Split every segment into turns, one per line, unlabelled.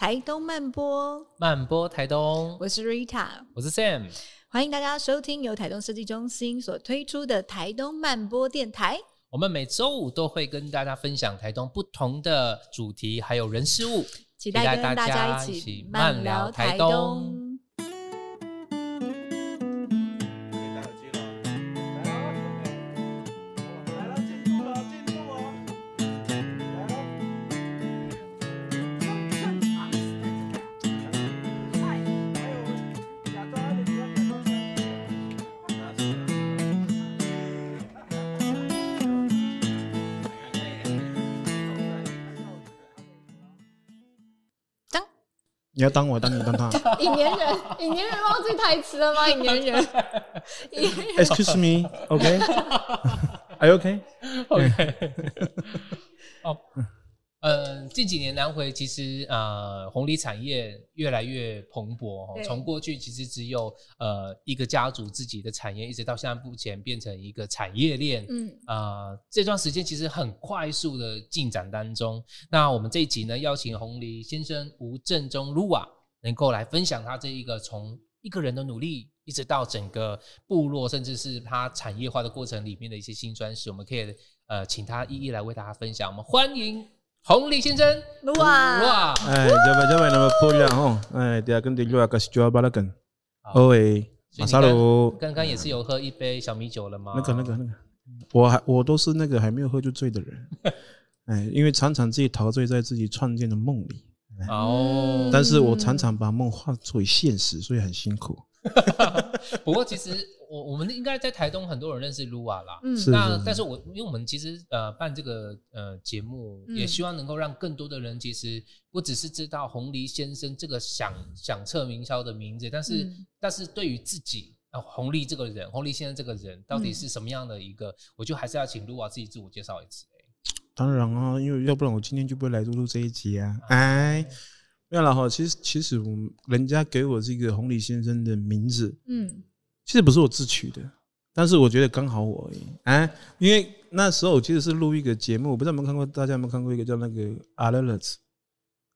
台东慢播，
慢播台东，
我是 Rita，
我是 Sam，
欢迎大家收听由台东设计中心所推出的台东慢播电台。
我们每周五都会跟大家分享台东不同的主题，还有人事物，
期待跟大家一起慢聊台东。
你要当我，当你当他。
引言人，引言人忘记台词了吗？引言人。
Excuse me, OK? Are you OK?
OK。哦，呃，近几年南回其实呃红梨产业越来越蓬勃哦。从过去其实只有呃一个家族自己的产业，一直到现在目前变成一个产业链。嗯。呃，这段时间其实很快速的进展当中。那我们这一集呢，邀请红梨先生吴正中 Luwa 能够来分享他这一个从一个人的努力，一直到整个部落，甚至是他产业化的过程里面的一些辛酸史，我们可以呃请他一一来为大家分享。我们欢迎。红藜先生，Luwa，
哇，
哎，这边这边那么漂亮哦，哎，等下跟你 Luwa 开始就要把它跟，哦喂，马萨鲁，
刚刚也是有喝一杯小米酒了吗？
那个那个那个，我还我都是那个还没有喝就醉的人，哎，因为常常自己陶醉在自己创建的梦里，哦，但是我常常把梦化作为现实，所以很辛苦。
不过其实我我们应该在台东很多人认识 Luwa 啦，嗯，
是
那但是我因为我们其实呃办这个呃节目，也希望能够让更多的人其实不只是知道红梨先生这个响响彻云霄的名字，但是、嗯、但是对于自己啊红利这个人，红利先生这个人到底是什么样的一个，嗯、我就还是要请 Luwa 自己自我介绍一次。
当然啊，因为要不然我今天就不会来录录这一集啊，哎。没有了哈，其实其实我们人家给我这个红藜先生的名字，嗯，其实不是我自取的，但是我觉得刚好我而已，哎，因为那时候我其实是录一个节目，我不知道有没有看过，大家有没有看过一个叫那个阿勒勒子，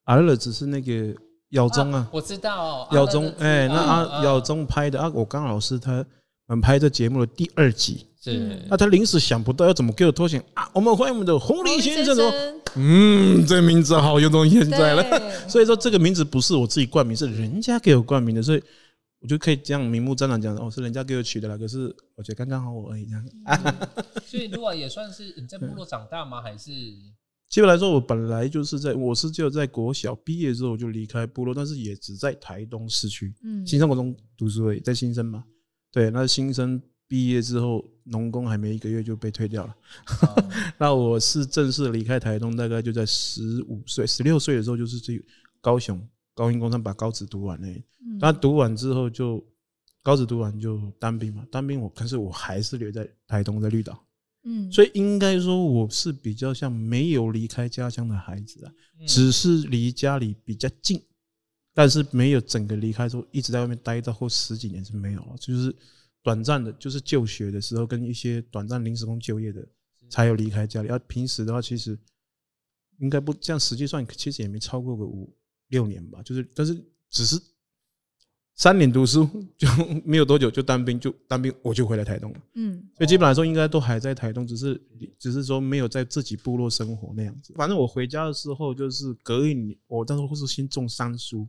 阿勒勒子是那个耀宗啊，
我知道，
耀宗，哎，那阿耀宗拍的啊，我刚好是他们拍这节目的第二集。是，那他临时想不到要怎么给我脱险啊？我们欢迎我们的红林先生哦。嗯，这个名字好有种现在了。所以说这个名字不是我自己冠名，是人家给我冠名的，所以我就可以这样明目张胆讲哦，是人家给我取的啦。可是我觉得刚刚好我而已这样。
所以 Luwa 也算是你在部落长大吗？还是？
基本来说，我本来就是在，我是就在国小毕业之后就离开部落，但是也只在台东市区，嗯，新生国中读书而已，在新生嘛。对，那新生。毕业之后，农工还没一个月就被退掉了。Oh. 那我是正式离开台东，大概就在十五岁、十六岁的时候，就是去高雄高音工商把高职读完了。那读完之后就高职读完就当兵嘛，当兵我可是我还是留在台东，在绿岛。嗯，所以应该说我是比较像没有离开家乡的孩子啊，只是离家里比较近，但是没有整个离开之后一直在外面待到后十几年是没有了，就是。短暂的，就是就学的时候跟一些短暂临时工就业的，才有离开家里。而平时的话，其实应该不这样，实际上其实也没超过个五六年吧。就是，但是只是三年读书就没有多久就当兵，就当兵我就回来台东了。嗯，所以基本来说应该都还在台东，只是只是说没有在自己部落生活那样子。反正我回家的时候就是隔一年，我当时会是先种三叔。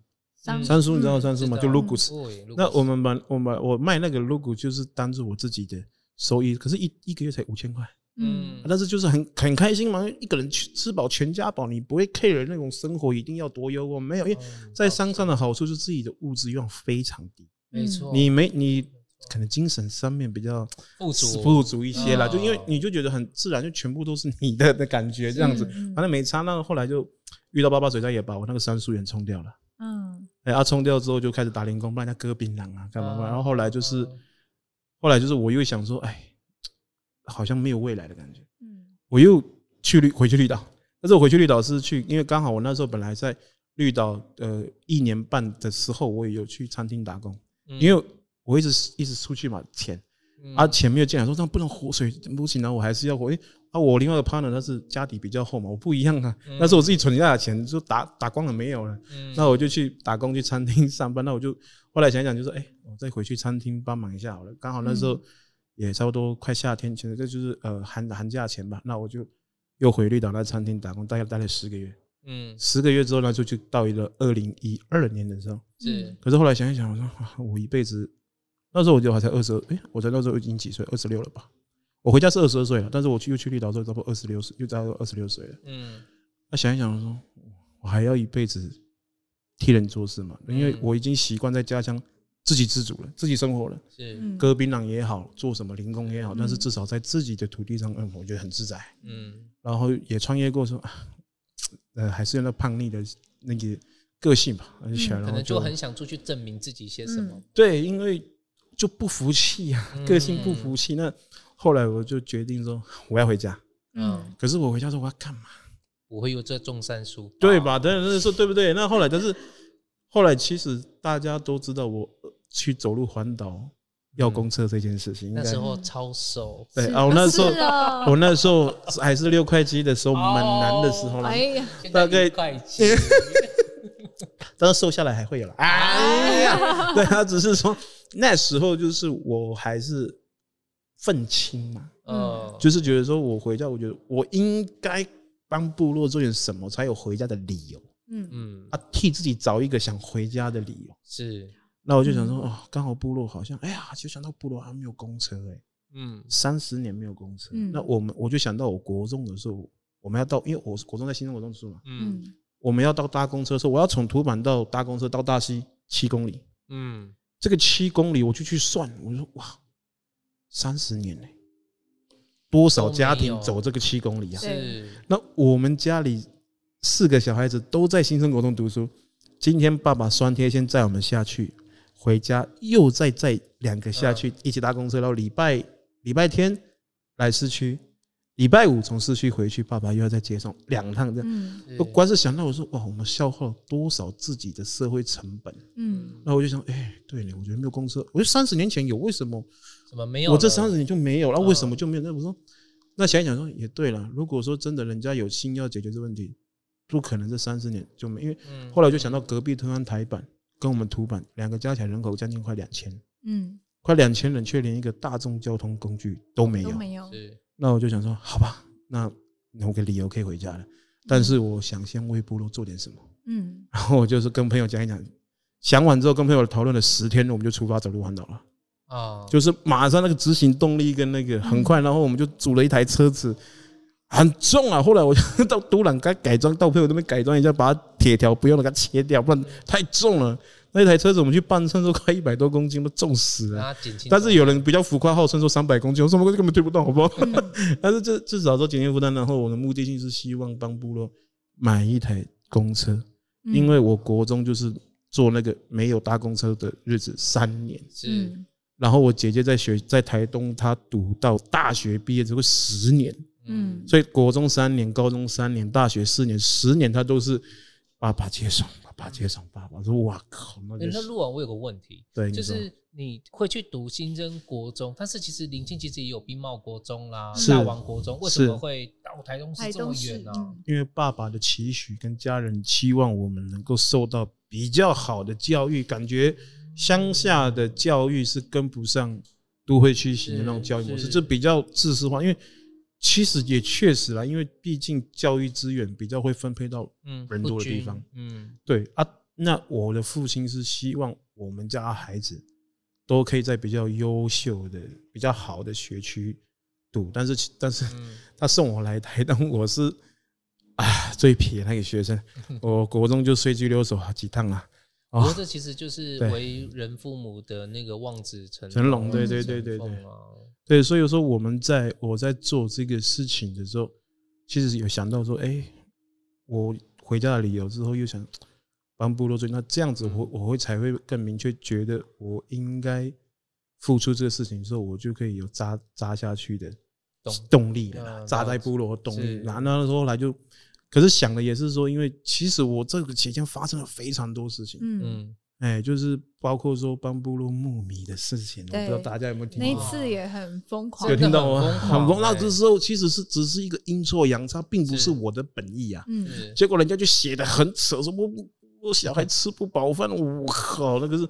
三叔，你知道三叔吗？就鹿谷子。那我们把我们我卖那个鹿谷，就是当做我自己的收益。可是，一一个月才五千块。嗯，但是就是很很开心嘛，一个人吃饱全家饱，你不会 care 那种生活一定要多优渥，没有，因为在山上的好处是自己的物质欲望非常低。没错，你没你可能精神上面比较富足富足一些啦，就因为你就觉得很自然，就全部都是你的的感觉这样子。反正没差，那后来就遇到八八水灾，也把我那个山树园冲掉了。嗯。哎，啊，冲掉之后就开始打零工，帮人家割槟榔啊，干嘛嘛？然后后来就是，后来就是我又想说，哎，好像没有未来的感觉。嗯，我又去绿回去绿岛，但是我回去绿岛是去，因为刚好我那时候本来在绿岛呃一年半的时候，我也有去餐厅打工，因为我一直一直出去嘛钱，啊，钱没有进来，说这样不能活水不行啊，我还是要活。哎，啊，我另外一个 partner 他是家底比较厚嘛，我不一样啊，那是我自己存下的钱，就打打光了没有了，那我就去打工去餐厅上班，那我就后来想想就说，哎，我再回去餐厅帮忙一下好了，刚好那时候也差不多快夏天，其实这就是呃寒寒假前吧，那我就又回绿岛那餐厅打工，大概待了十个月，嗯，十个月之后呢，就就到一个二零一二年的时候，是，可是后来想一想，我说啊我一辈子。那时候我就还才二十二，哎，我在那时候已经几岁？二十六了吧？我回家是二十二岁了，但是我去又去绿岛之后，差不多二十六岁，又到二十六岁了。嗯，那想一想我说，我还要一辈子替人做事嘛？因为我已经习惯在家乡自给自足了，自己生活了。是割槟榔也好，做什么零工也好，但是至少在自己的土地上，嗯，我觉得很自在。嗯，然后也创业过，说，呃，还是有那叛逆的那个个性吧，而且可
能就很想出去证明自己些什么。
对，因为。就不服气呀，个性不服气。那后来我就决定说，我要回家。嗯，可是我回家说我要干嘛？
我会有这种善书，
对吧？等等，说对不对？那后来，但是后来其实大家都知道，我去走路环岛要公车这件事情。
那时候超瘦，
对啊，我那时候我那时候还是六块肌的时候，蛮难的时候了。哎呀，大概块七。但是瘦下来还会有了，哎呀，对他只是说那时候就是我还是愤青嘛，嗯，就是觉得说我回家，我觉得我应该帮部落做点什么，才有回家的理由，嗯嗯，啊，替自己找一个想回家的理由，是，那我就想说，哦，刚好部落好像，哎呀，就想到部落还没有公车，哎，嗯，三十年没有公车，那我们我就想到我国中的时候，我们要到，因为我是国中在新生活中住嘛，嗯。我们要到搭公车的时候，我要从土板到搭公车到大溪七公里。嗯，这个七公里我就去算，我就说哇，三十年呢，多少家庭走这个七公里啊？是。那我们家里四个小孩子都在新生国中读书，今天爸爸酸贴先载我们下去，回家又再载两个下去一起搭公车，然后礼拜礼拜天来市区。礼拜五从市区回去，爸爸又要再接送两趟这样。嗯，我光是想到我说哇，我们消耗了多少自己的社会成本？嗯，那我就想，哎、欸，对了，我觉得没有公车，我觉得三十年前有，为什么？
怎么没有？
我这三十年就没有，那为什么就没有？那我说，那想一想说也对了。如果说真的人家有心要解决这问题，不可能这三十年就没。因为后来我就想到隔壁台湾台版跟我们土版两个加起来人口将近快两千，嗯，快两千人却连一个大众交通工具都没有，都没有。那我就想说，好吧，那有个理由可以回家了。但是我想先为部落做点什么。嗯，然后我就是跟朋友讲一讲，想完之后跟朋友讨论了十天，我们就出发走路环岛了。啊，就是马上那个执行动力跟那个很快，然后我们就组了一台车子，很重啊。后来我就 到都兰该改装，到朋友那边改装一下，把铁条不用了给它切掉，不然太重了。那台车子我们去搬，称说快一百多公斤，都重死了。但是有人比较浮夸，号称说三百公斤，我说我根本推不动，好不好？但是这至少说减轻负担。然后我的目的性是希望帮部落买一台公车，因为我国中就是坐那个没有搭公车的日子三年。是。然后我姐姐在学在台东，她读到大学毕业之后十年。嗯。所以国中三年，高中三年，大学四年，十年他都是爸爸接送。爸爸接送爸爸说：“哇靠！”那
那陆王，我有个问题，对，就是你会去读新增国中，但是其实邻近其实也有兵茂国中啦、大王国中，为什么会到台东市这么远呢？
因为爸爸的期许跟家人期望我们能够受到比较好的教育，感觉乡下的教育是跟不上都会区型的那种教育模式，这比较自私化，因为。其实也确实啦，因为毕竟教育资源比较会分配到人多的地方。嗯，对啊。那我的父亲是希望我们家孩子都可以在比较优秀的、比较好的学区读，但是但是 他送我来台东，我是 啊最撇那个学生，我国中就随机溜走好几趟啊。
不过这其实就是为人父母的那个望子成
成龙，对对对对对。对，所以说我们在我在做这个事情的时候，其实有想到说，哎，我回家的理由之后，又想帮部落做，那这样子我我会才会更明确觉得我应该付出这个事情之后，我就可以有扎扎下去的动力了，扎在部落的动力。然后那时候来就，可是想的也是说，因为其实我这个期间发生了非常多事情，嗯，哎，就是包括说帮部落牧米的事情，我不知道大家有没有听过？
那一次也很疯狂，
有听到吗？很疯。那这时候其实是只是一个阴错阳差，并不是我的本意啊。嗯。结果人家就写的很扯，说我我小孩吃不饱饭，我靠，那个是，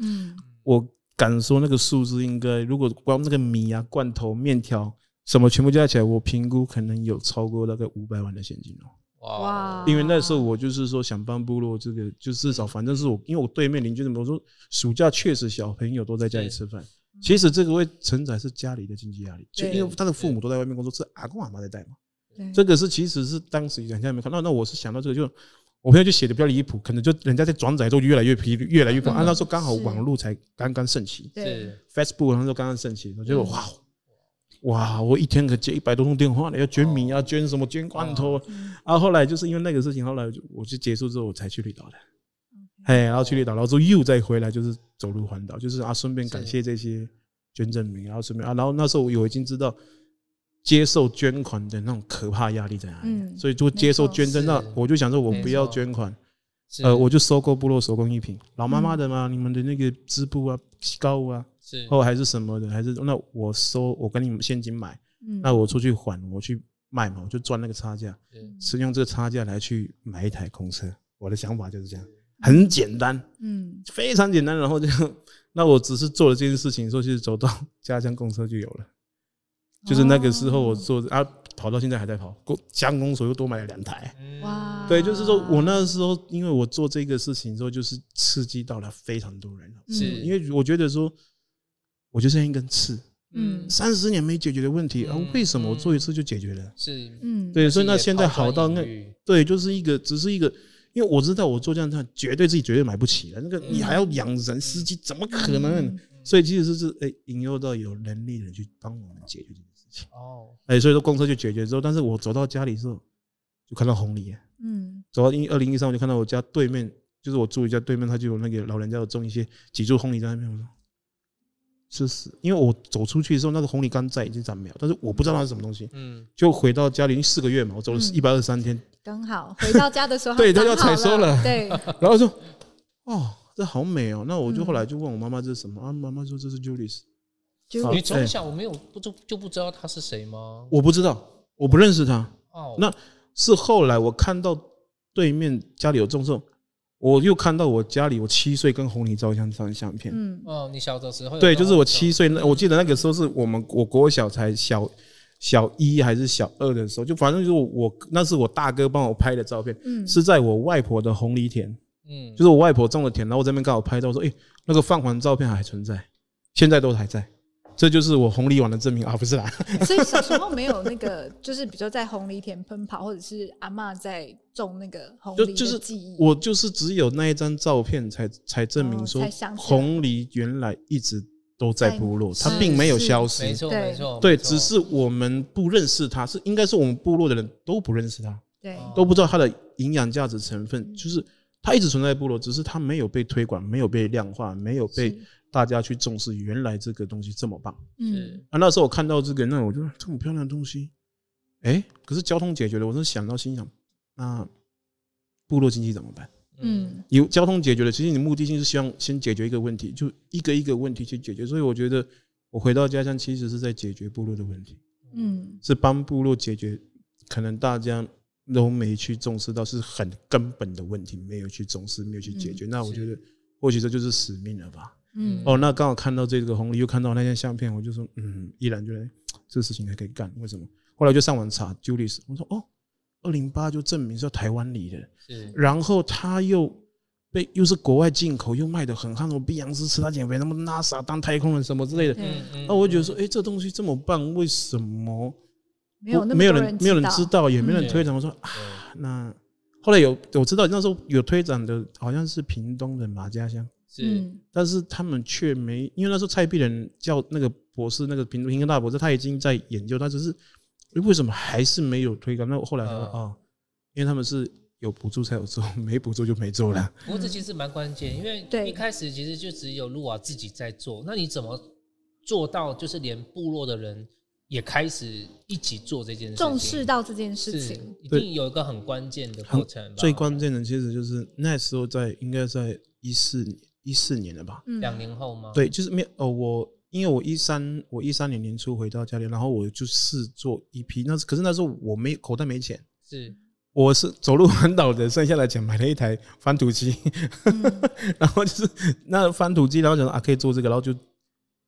我敢说那个数字应该，如果光那个米啊、罐头、面条什么全部加起来，我评估可能有超过大概五百万的现金哦。哇！因为那时候我就是说想帮部落这个，就至少反正是我，因为我对面邻居怎么说，暑假确实小朋友都在家里吃饭。其实这个会承载是家里的经济压力，就因为他的父母都在外面工作，是阿公阿妈在带嘛。这个是其实是当时人家没看到，那我是想到这个，就我朋友就写的比较离谱，可能就人家在转载之后越来越批，越来越多。啊，那时候刚好网络才刚刚盛起，对，Facebook 那时候刚刚盛起，我觉得哇。哇！我一天可接一百多通电话呢，要捐米啊，捐什么捐罐头。啊后后来就是因为那个事情，后来我就结束之后，我才去绿岛的。哎，然后去绿岛，然后之后又再回来，就是走路环岛，就是啊，顺便感谢这些捐赠民，然后顺便啊，然后那时候我已经知道接受捐款的那种可怕压力在哪里，所以就接受捐赠。那我就想说，我不要捐款，呃，我就收购部落手工艺品，老妈妈的嘛，你们的那个织布啊、膏啊。是，或还是什么的，还是那我收，我跟你们现金买，那我出去还，我去卖嘛，我就赚那个差价，是。用这个差价来去买一台空车。我的想法就是这样，很简单，嗯，非常简单。然后就，那我只是做了这件事情，说去走到家乡公车就有了，就是那个时候我做啊，跑到现在还在跑，公乡公所又多买了两台，哇，对，就是说我那时候因为我做这个事情之后，就是刺激到了非常多人，是。因为我觉得说。我就像一根刺，嗯，三十年没解决的问题，啊，为什么我做一次就解决了？是，嗯，对，所以那现在好到那，对，就是一个，只是一个，因为我知道我做这样，这样绝对自己绝对买不起了，那个你还要养人司机，怎么可能？所以其实是是，哎，引诱到有能力的人去帮我们解决这件事情。哦，哎，所以说公车就解决之后，但是我走到家里之后，就看到红梨，嗯，走到一二零一三，我就看到我家对面，就是我住一家对面，他就有那个老人家有种一些几株红梨在那边，我说。就是因为我走出去的时候，那个红梨刚在已经长苗，但是我不知道它是什么东西。嗯，就回到家里四个月嘛，我走了一百二十三天，
刚好回到家的时候，
对，他要采收了。对，然后说，哦，这好美哦。那我就后来就问我妈妈这是什么啊？妈妈说这是 Julius。
你从小我没有不就就不知道他是谁吗？
我不知道，我不认识他。哦，那是后来我看到对面家里有种种。我又看到我家里，我七岁跟红泥照相张相片。嗯，
哦，你小的时候。
对，就是我七岁那，我记得那个时候是我们我国小才小小一还是小二的时候，就反正就是我那是我大哥帮我拍的照片。嗯，是在我外婆的红梨田。嗯，就是我外婆种的田，然后我这边刚好拍到说，诶，那个泛黄照片还存在，现在都还在。这就是我红梨王的证明啊，不是啦。
所以小时候没有那个，就是比如说在红梨田奔跑，或者是阿嬷在种那个红梨的记忆。
我就是只有那一张照片才才证明说，红梨原来一直都在部落，它并没有消失。没错没错，对，只是我们不认识它，是应该是我们部落的人都不认识它，对，都不知道它的营养价值成分，就是它一直存在部落，只是它没有被推广，没有被量化，没有被。大家去重视，原来这个东西这么棒。嗯，啊，那时候我看到这个，那我就这么漂亮的东西，哎，可是交通解决了，我是想到心想，那部落经济怎么办？嗯，有交通解决了，其实你目的性是希望先解决一个问题，就一个一个问题去解决。所以我觉得我回到家乡，其实是在解决部落的问题。嗯，是帮部落解决可能大家都没去重视到是很根本的问题，没有去重视，没有去解决。那我觉得或许这就是使命了吧。嗯，哦，那刚好看到这个红利，又看到那张相片，我就说，嗯，依然觉得这个事情还可以干。为什么？后来就上网查 Julius，我说，哦，二零八就证明是台湾里的，是。然后他又被又是国外进口，又卖的很夯，我碧昂斯吃他减肥，那么 NASA 当太空人什么之类的。嗯嗯。那我觉得说，哎，这东西这么棒，为什么没有没有人没有人知道，也没人推广？我说啊，那后来有我知道那时候有推展的，好像是屏东的马家乡。是，但是他们却没，因为那时候蔡壁仁叫那个博士，那个平平根大博士，他已经在研究，他只是为什么还是没有推广？那后来啊，因为他们是有补助才有做，没补助就没做了。
不过这其实蛮关键，因为一开始其实就只有露瓦自己在做，那你怎么做到就是连部落的人也开始一起做这件事情，
重视到这件事情，
一定有一个很关键的过程。
最关键的其实就是那时候在应该在一四年。一四年了吧？
两年后吗？
对，就是没有哦。我因为我一三我一三年年初回到家里，然后我就试做一批。那可是那时候我没口袋没钱，
是
我是走路环岛的，剩下的钱买了一台翻土机，嗯、然后就是那翻土机，然后想啊可以做这个，然后就。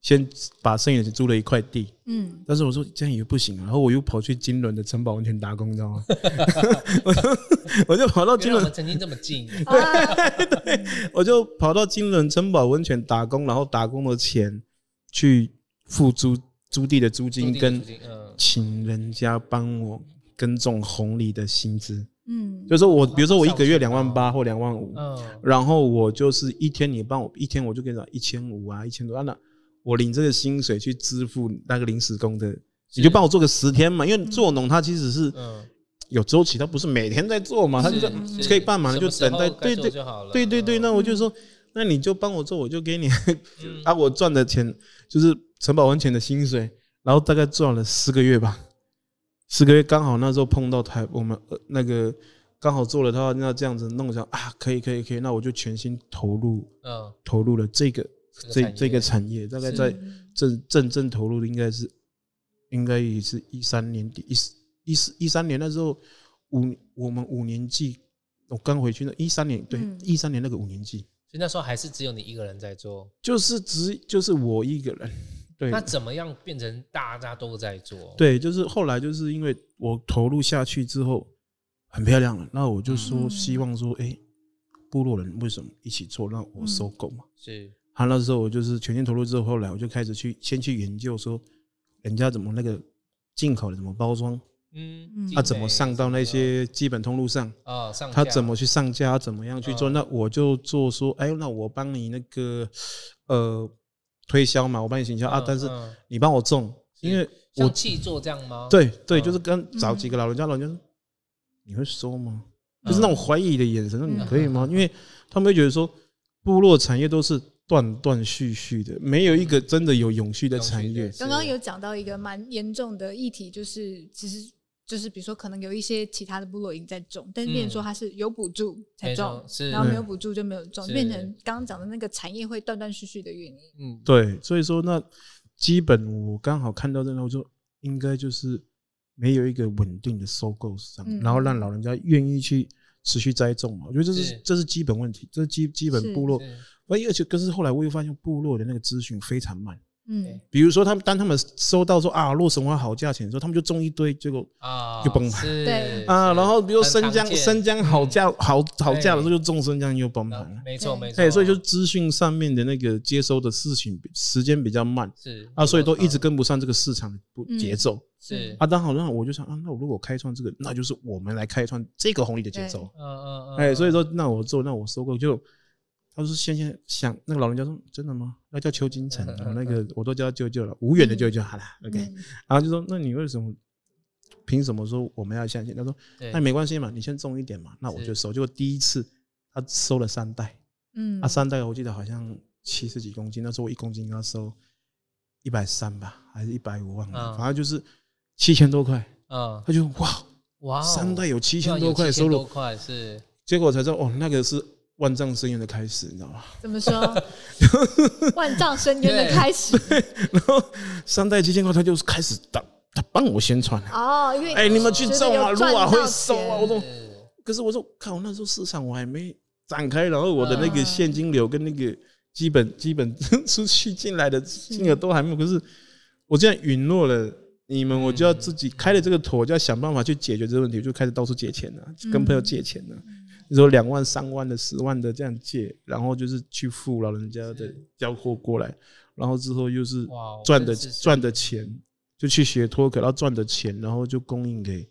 先把剩余的租了一块地，嗯，但是我说这样也不行，然后我又跑去金轮的城堡温泉打工，你知道吗？我就我就跑到金仑，
曾经这么近，
对对，我就跑到金轮城堡温泉打工，然后打工的钱去付租租地的租金，跟请人家帮我耕种红梨的薪资，嗯，就是说我比如说我一个月两万八或两万五，嗯，然后我就是一天你帮我一天我就给你一千五啊，一千多啊那。我领这个薪水去支付那个临时工的，你就帮我做个十天嘛，因为做农他其实是有周期，他不是每天在做嘛，他就可以办嘛，就等待，对对对对对，那我就说，那你就帮我做，我就给你，啊，我赚的钱就是城堡温泉的薪水，然后大概赚了四个月吧，四个月刚好那时候碰到台我们那个刚好做了他那这样子弄一下啊，可以可以可以，那我就全心投入，嗯，投入了这个。这这个产业大概在正正正投入的应该是，应该也是一三年底一四一四一三年那时候五我们五年级，我刚回去那一三年对一三年那个五年级，
所以那时候还是只有你一个人在做，
就是只就是我一个人。对，
那怎么样变成大家都在做？
对，就是后来就是因为我投入下去之后很漂亮了，那我就说希望说，哎，部落人为什么一起做，让我收购嘛？是。他那时候我就是全心投入之后，后来我就开始去先去研究说，人家怎么那个进口的怎么包装，嗯，他怎么上到那些基本通路上啊？他怎么去上架？怎么样去做？那我就做说，哎，那我帮你那个呃推销嘛，我帮你行销啊，但是你帮我种，因为
我去做这样吗？
对对，就是跟找几个老人家，老人家说你会说吗？就是那种怀疑的眼神，那你可以吗？因为他们会觉得说部落产业都是。断断续续的，没有一个真的有永续的产业。
刚刚有讲到一个蛮严重的议题，就是其实就是比如说，可能有一些其他的部落已经在种，但是变成说它是有补助才种，然后没有补助就没有种，变成刚刚讲的那个产业会断断续续的原因。
嗯，对，所以说那基本我刚好看到这个，我就应该就是没有一个稳定的收购商，然后让老人家愿意去持续栽种嘛。我觉得这是这是基本问题，这是基基本部落。而且，可是后来我又发现部落的那个资讯非常慢。嗯，比如说他们当他们收到说啊，洛神花好价钱的时候，他们就种一堆，结果啊就崩盘。对啊，然后比如说生姜，生姜好价好好价的时候，就种生姜又崩盘了。
没错没错。
所以就资讯上面的那个接收的事情时间比较慢。是啊，所以都一直跟不上这个市场的不节奏。是啊，当好那我就想啊，那我如果开创这个，那就是我们来开创这个红利的节奏。嗯嗯嗯。哎，所以说那我做，那我收购就。他说：“先先想那个老人家说，真的吗？那叫邱金城，那个我都叫他舅舅了，无缘的舅舅好了。OK，然后就说，那你为什么？凭什么说我们要相信？他说，那没关系嘛，你先种一点嘛，那我就收。结果第一次他收了三袋，嗯，啊三袋我记得好像七十几公斤，那时候我一公斤要收一百三吧，还是一百五忘了，反正就是七千多块。嗯，他就哇哇，三袋有七千多块收入，是，结果才知道哦，那个是。”万丈深渊的开始，你知道吗？
怎么说？万丈深渊的开始。
然后三代七千块，他就是开始打，他帮我宣传。哦，因为哎，你们去种啊，路啊会收啊。我说，可是我说，靠，那时候市场我还没展开，然后我的那个现金流跟那个基本基本出去进来的金额都还没有。可是我这样允诺了你们，我就要自己开了这个头，就要想办法去解决这个问题，就开始到处借钱了，跟朋友借钱了。你说两万、三万的、十万的这样借，然后就是去付老人家的交货过来，然后之后又是赚的赚的钱，就去学脱壳，然后赚的钱，然后就供应给，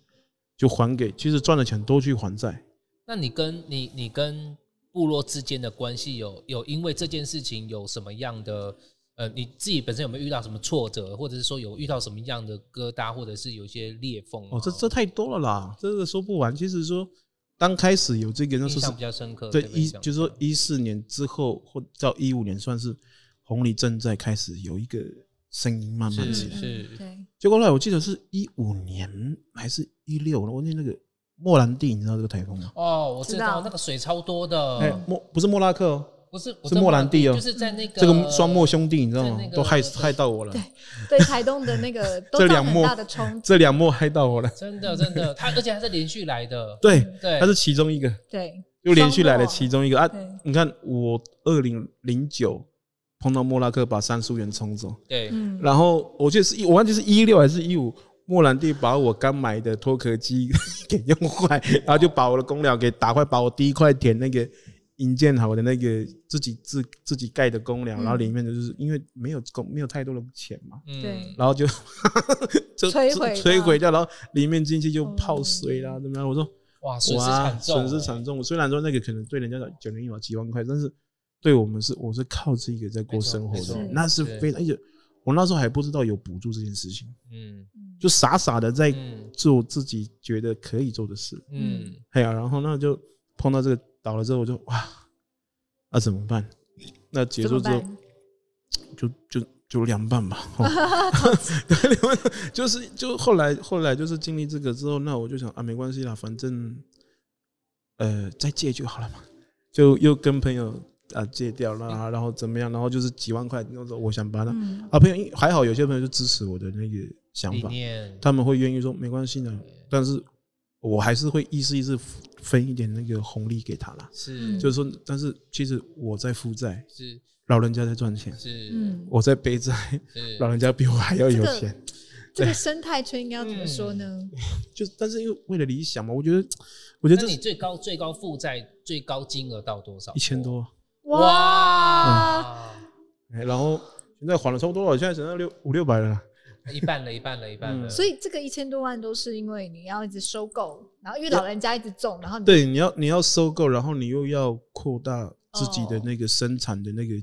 就还给，其实赚的钱都去还债。
那你跟你你跟部落之间的关系有有因为这件事情有什么样的呃，你自己本身有没有遇到什么挫折，或者是说有遇到什么样的疙瘩，或者是有一些裂缝？
哦，这这太多了啦，这个说不完。其实说。刚开始有这个，那时候是
比较深刻。
对，一就是说一四年之后，或到一五年，算是红利正在开始有一个声音慢慢起来。是，对。结果后来我记得是一五年还是一六了，我那那个莫兰蒂，你知道这个台风吗？
哦，我知道，那个水超多的。哎，
莫不是莫拉克哦，
不是
是莫兰蒂哦，
就是在那个
这个双莫兄弟，你知道吗？都害害到我了。
对对，台东的那个 这两莫的冲，
这两莫害到我了。
真的真的，他而且还是连续来的。
对对，他是其中一个。
对，
又连续来了其中一个啊！你看我二零零九碰到莫拉克把三叔元冲走，
对，
然后我记得是一，我忘记是一六还是一五。莫兰蒂把我刚买的脱壳机 给用坏，然后就把我的公鸟给打坏，把我第一块田那个营建好的那个自己自自己盖的公寮，然后里面的就是因为没有公没有太多的钱嘛，
对，
然后就
就摧毁
摧毁掉，然后里面进去就泡水啦，怎么样？我说
哇，损失惨重，
损失惨重。虽然说那个可能对人家讲九年一毛几万块，但是对我们是我是靠这个在过生活的，那是非常而且。我那时候还不知道有补助这件事情，嗯，就傻傻的在做自己觉得可以做的事，嗯，哎呀，然后那就碰到这个倒了之后，我就哇，那怎么办？那结束之后就就就凉拌吧，就是就后来后来就是经历这个之后，那我就想啊，没关系啦，反正呃再借就好了嘛，就又跟朋友。啊，借掉了，然后怎么样？然后就是几万块，那时候我想把它啊，朋友还好，有些朋友就支持我的那个想法，他们会愿意说没关系的，但是我还是会意思意思分一点那个红利给他啦。是，就是说，但是其实我在负债，是老人家在赚钱，是，我在背债，老人家比我还要有钱。
这个生态圈应该要怎么说呢？
就但是因为为了理想嘛，我觉得，我觉得
你最高最高负债最高金额到多少？
一千多。
哇！
然后现在还了差不多了，现在只剩六五六百了，
一半了，一半了，一半了。
所以这个一千多万都是因为你要一直收购，然后因为老人家一直种，然后
对，你要你要收购，然后你又要扩大自己的那个生产的那个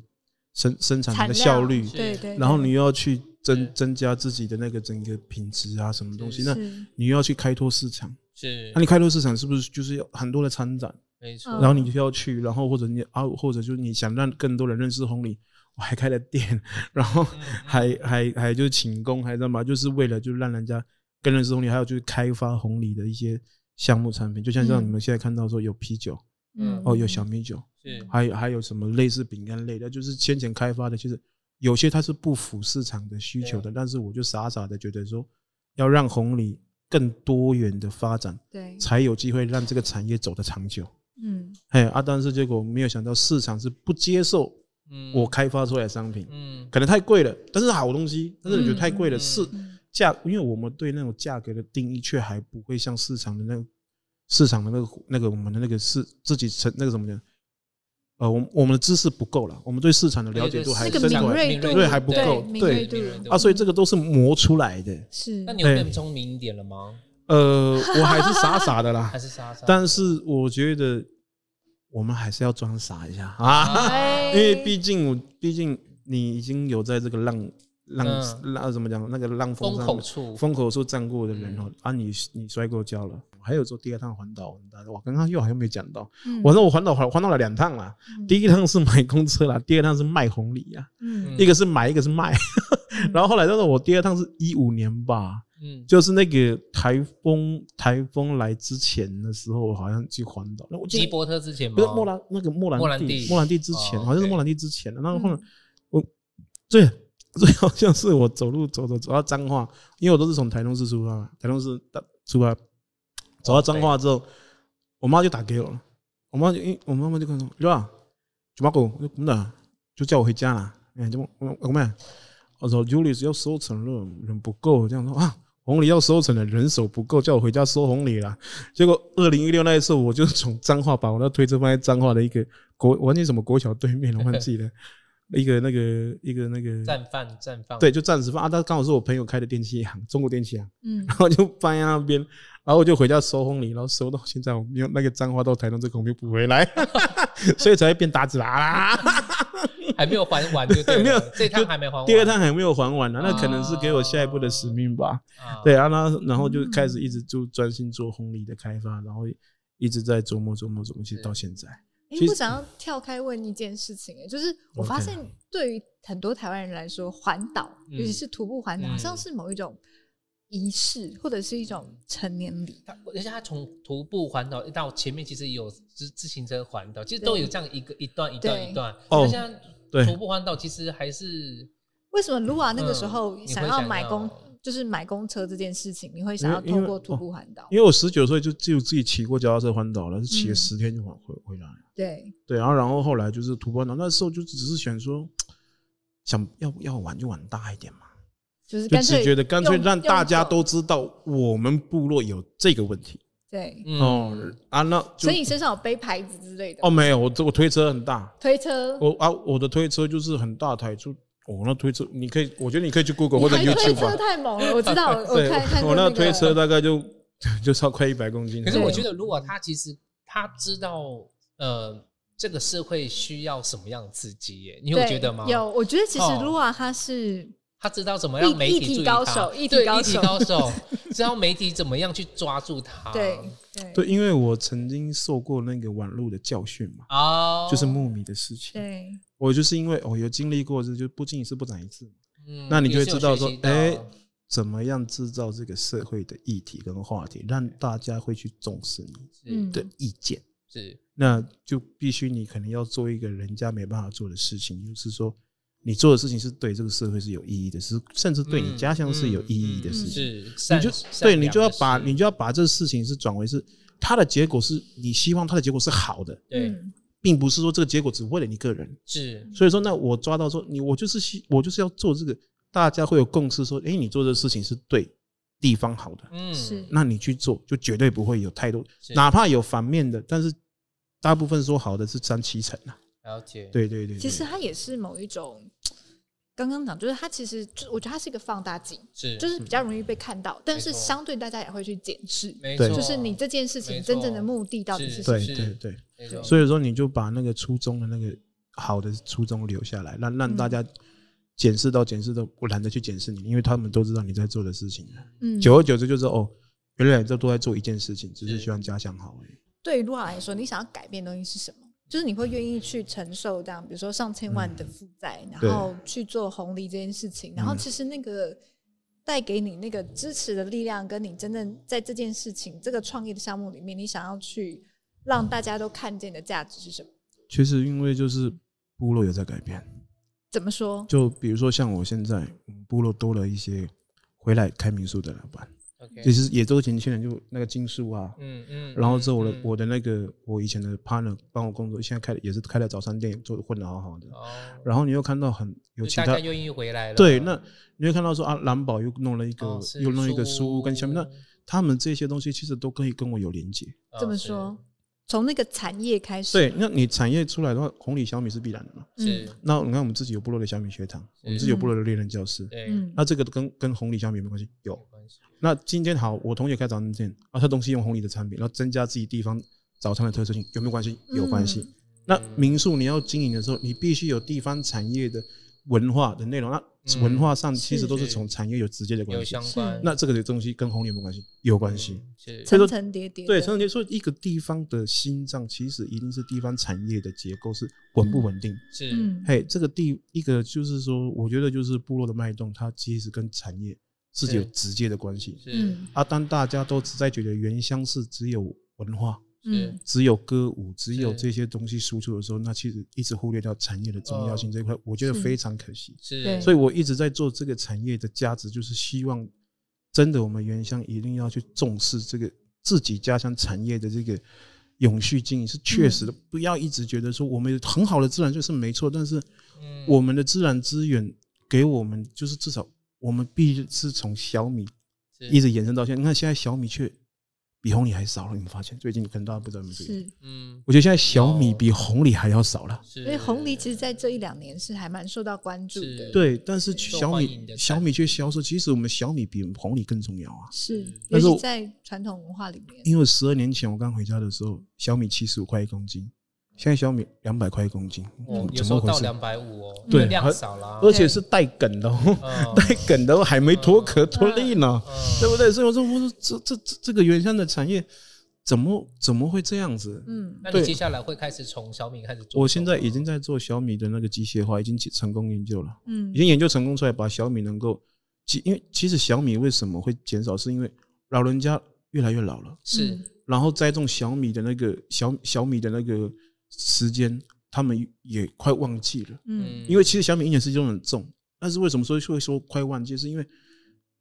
生生产的效率，
对对，
然后你又要去增增加自己的那个整个品质啊，什么东西？那你又要去开拓市场，是？那你开拓市场是不是就是要很多的参展？没错，然后你就要去，然后或者你啊，或者就是你想让更多人认识红藜，我还开了店，然后还、嗯、还还就是请工，还干嘛，就是为了就让人家更认识红藜，还有就是开发红藜的一些项目产品，就像像你们现在看到说有啤酒，嗯，哦有小米酒，是，还有还有什么类似饼干类的，就是先前开发的，其实有些它是不符市场的需求的，但是我就傻傻的觉得说要让红藜更多元的发展，对，才有机会让这个产业走得长久。嗯，嘿啊，但是结果没有想到市场是不接受我开发出来的商品，嗯，可能太贵了，但是好东西，但是你觉得太贵了，是价，因为我们对那种价格的定义却还不会像市场的那个市场的那个那个我们的那个是自己成那个什么的，呃，我我们的知识不够了，我们对市场的了解度还是敏锐度还不够，对啊，所以这个都是磨出来的。
是，那你有变聪明一点了吗？
呃，我还是傻傻的啦，
还是傻傻。
但是我觉得我们还是要装傻一下。啊，因为毕竟，毕竟你已经有在这个浪浪浪怎么讲那个浪风口处。风口处站过的人哦，啊，你你摔过跤了。还有做第二趟环岛，我刚刚又好像没讲到，我说我环岛环环岛了两趟啦，第一趟是买公车啦，第二趟是卖红藜啊，一个是买，一个是卖，然后后来就是我第二趟是一五年吧。嗯，就是那个台风，台风来之前的时候，好像去环岛。
我记吉伯特之前吗？
不是莫兰那个莫兰蒂，莫兰蒂之前，好像是莫兰蒂之前的。那后后来我最最好像是我走路走走走到彰化，因为我都是从台中市出发，台中市出发走到彰化之后，我妈就打给我了。我妈就因我妈妈就跟我说：“对吧？九八狗，怎么的？就叫我回家了。”哎，怎么我我们我说 Julius 要收成了，人不够，这样说啊。红礼要收成了人手不够，叫我回家收红礼了。结果二零一六那一次，我就从彰化把我那推车放在彰化的一个国，完全什么国小对面，我 忘记了，一个那个一个那个
暂放暂放，
对，就暂时放啊。他刚好是我朋友开的电器行，中国电器行，嗯，然后就放在那边，然后我就回家收红礼，然后收到现在我没有那个彰化到台东这口没有补回来，所以才会变打子啦。
还没有还完就对，没有这趟还没还完，
第二趟还没有还完呢，那可能是给我下一步的使命吧。对啊，那然后就开始一直就专心做红藜的开发，然后一直在琢磨琢磨琢磨，其实到现在。
哎，我想要跳开问一件事情，哎，就是我发现对于很多台湾人来说，环岛尤其是徒步环岛，好像是某一种仪式或者是一种成年礼，
而且他从徒步环岛到前面，其实有自自行车环岛，其实都有这样一个一段一段一段。哦，像徒步环岛其实还是
为什么卢瓦那个时候想要买公就是买公车这件事情，你会想要通过徒步环岛？
因为我十九岁就就自己骑过脚踏车环岛了，是骑了十天就回回来。
对
对，然后然后后来就是徒步环岛，那时候就只是想说，想要要玩就玩大一点嘛。
就是
就只觉得干脆让大家都知道我们部落有这个问题。
对，
哦啊，那
所以你身上有背牌子之类的？
哦，没有，我这我推车很大。
推车？
我啊，我的推车就是很大台，就我那推车，你可以，我觉得你可以去 Google 或者 YouTube
吧。推车太猛了，我知道，我看看
我那推车大概就 就超快一百公斤。
可是我觉得，如果他其实他知道，呃，这个社会需要什么样的刺激耶？你有觉得吗？
有，我觉得其实如果他是。
他知道怎么样媒体注意他，对，议题高手，知道媒体怎么样去抓住他。
对
对，因为我曾经受过那个网络的教训嘛，哦，就是木米的事情。
对，
我就是因为我有经历过，这就不经一事不长一智。嗯，那你就会知道说，哎，怎么样制造这个社会的议题跟话题，让大家会去重视你的意见。
是，
那就必须你可能要做一个人家没办法做的事情，就是说。你做的事情是对这个社会是有意义的，是甚至对你家乡是有意义的事情。是，你就对你就要把你就要把这个事情是转为是它的结果是你希望它的结果是好的，
对，
并不是说这个结果只为了你个人。
是，
所以说那我抓到说你我就是希我就是要做这个，大家会有共识说，诶，你做这个事情是对地方好的，
嗯，是，
那你去做就绝对不会有太多，哪怕有反面的，但是大部分说好的是占七成啊。
了解，
对对对，
其实它也是某一种，刚刚讲就是它其实就我觉得它是一个放大镜，
是
就是比较容易被看到，但是相对大家也会去检视，
没错，
就是你这件事情真正的目的到底是什么？
对对对，所以说你就把那个初衷的那个好的初衷留下来，让让大家检视到检视到，我懒得去检视你，因为他们都知道你在做的事情，嗯，久而久之就是哦，原来这都在做一件事情，只是希望家乡好而已。
对于卢瓦来说，你想要改变的东西是什么？就是你会愿意去承受这样，比如说上千万的负债，嗯、然后去做红利这件事情，然后其实那个带给你那个支持的力量，跟你真正在这件事情这个创业的项目里面，你想要去让大家都看见的价值是什么？
其实因为就是部落有在改变，
怎么说？
就比如说像我现在部落多了一些回来开民宿的老板。其实也都是年轻人，就那个金树啊，嗯嗯，然后之后我的我的那个我以前的 partner 帮我工作，现在开也是开了早餐店，做的混的好好的。哦，然后你又看到很有其他
愿意回来了，
对，那你会看到说啊，蓝宝又弄了一个，又弄一个书屋跟小米，那他们这些东西其实都可以跟我有连接。
这么说？从那个产业开始，
对，那你产业出来的话，红里小米是必然的嘛？
是。
那你看我们自己有部落的小米学堂，我们自己有部落的猎人教室，
对。
那这个跟跟红里小米有没有关系？有关系。那今天好，我同学开早餐店，啊，他东西用红里的产品，然后增加自己地方早餐的特色性，有没有关系？有关系。那民宿你要经营的时候，你必须有地方产业的文化的内容。那文化上其实都是从产业有直接的关系，
有相关。
那这个东西跟红利有没有关系？有关系。
层层叠叠。
对，层层叠叠。所以一个地方的心脏，其实一定是地方产业的结构是稳不稳定。
是。
嘿，这个地一个就是说，我觉得就是部落的脉动，它其实跟产业是有直接的关系。
是。
啊，当大家都只在觉得原乡是只有文化。
嗯，
只有歌舞，只有这些东西输出的时候，那其实一直忽略掉产业的重要性这一块，我觉得非常可惜。
是，
所以我一直在做这个产业的价值，就是希望真的我们原乡一定要去重视这个自己家乡产业的这个永续经营是确实的，不要一直觉得说我们有很好的自然就是没错，但是我们的自然资源给我们就是至少我们必须是从小米一直延伸到现在，你看现在小米却。比红米还少了，你们发现？最近可能大家不知道有没有？是，嗯，我觉得现在小米比红米还要少了。
所以红米其实，在这一两年是还蛮受到关注的。
对，但是小米小米却销售，其实我们小米比红米更重要啊。
是，尤其在传统文化里面。
因为十二年前我刚回家的时候，小米七十五块一公斤。现在小米两百块一公斤，
哦，有时候到两百五哦，
对，
量少了，
而且是带梗的，哦 带梗的还没脱壳脱粒呢，对不对？所以我说，我说这这这这个原乡的产业怎么怎么会这样子？
嗯，那你接下来会开始从小米开始做？
我现在已经在做小米的那个机械化，已经成功研究了，嗯，已经研究成功出来，把小米能够其因为其实小米为什么会减少，是因为老人家越来越老了，
是，
然后栽种小米的那个小小米的那个时间，他们也快忘记了，嗯，因为其实小米一年四季都很重，但是为什么说会说快忘记，是因为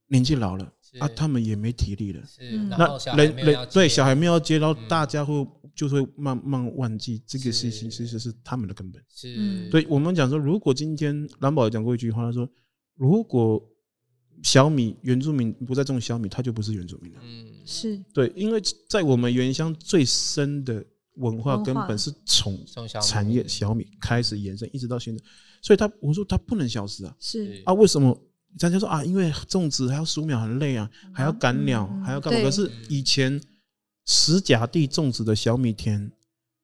年纪老了啊，他们也没体力了，
那人人
对小孩没有接到，大家会就会慢慢忘记这个事情，其实是他们的根本，
是，
对我们讲说，如果今天蓝宝讲过一句话，他说如果。小米原住民不再种小米，他就不是原住民了。
嗯，是。
对，因为在我们原乡最深的文化根本是从产业小米开始延伸，一直到现在。所以他我说他不能消失啊。
是
啊，为什么？大家说啊，因为种植还要数秒很累啊，还要赶鸟，还要干嘛？可是以前十甲地种植的小米田，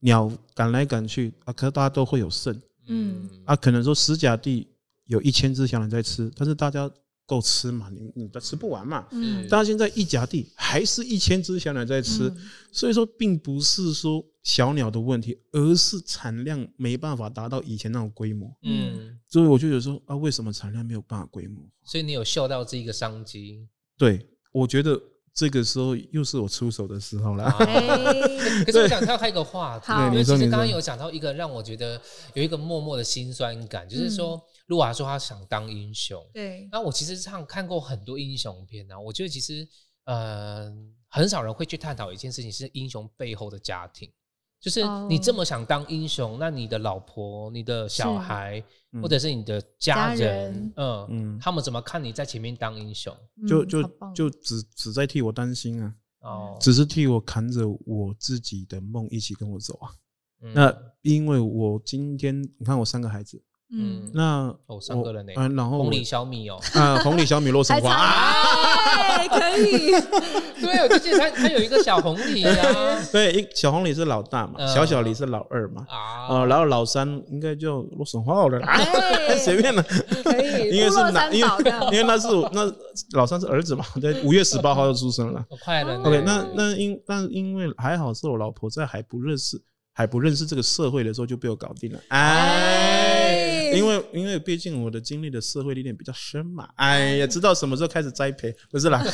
鸟赶来赶去啊，可是大家都会有剩。嗯啊，可能说十甲地有一千只小鸟在吃，但是大家。够吃嘛？你你都吃不完嘛？嗯。但是现在一甲地还是一千只小鸟在吃，嗯、所以说并不是说小鸟的问题，而是产量没办法达到以前那种规模。嗯。所以我就有说啊，为什么产量没有办法规模？
所以你有嗅到这个商机？
对，我觉得这个时候又是我出手的时候了。
欸、可是我想跳开一个话题，因为其实刚刚有讲到一个让我觉得有一个默默的心酸感，就是说。嗯露娃说他想当英雄，
对。
那我其实上看过很多英雄片啊，我觉得其实呃很少人会去探讨一件事情，是英雄背后的家庭。就是你这么想当英雄，那你的老婆、你的小孩，或者是你的家人，嗯嗯，他们怎么看你在前面当英雄？
就就就只只在替我担心啊，哦，只是替我扛着我自己的梦一起跟我走啊。那因为我今天你看我三个孩子。嗯，那
哦，三个人呢？
嗯，然后
红里小米哦，
啊，红里小米洛神花，
啊，可以，
对，我就记得他他有一个小红里啊，
对，一小红里是老大嘛，小小里是老二嘛，啊，然后老三应该叫洛神花好了，随便了，
可以，
因为是男，因为因为那是那老三是儿子嘛，在五月十八号就出生了，
快了
，OK，那那因但因为还好是我老婆在还不认识还不认识这个社会的时候就被我搞定了，哎。因为因为毕竟我的经历的社会历练比较深嘛，哎呀，知道什么时候开始栽培，不是啦。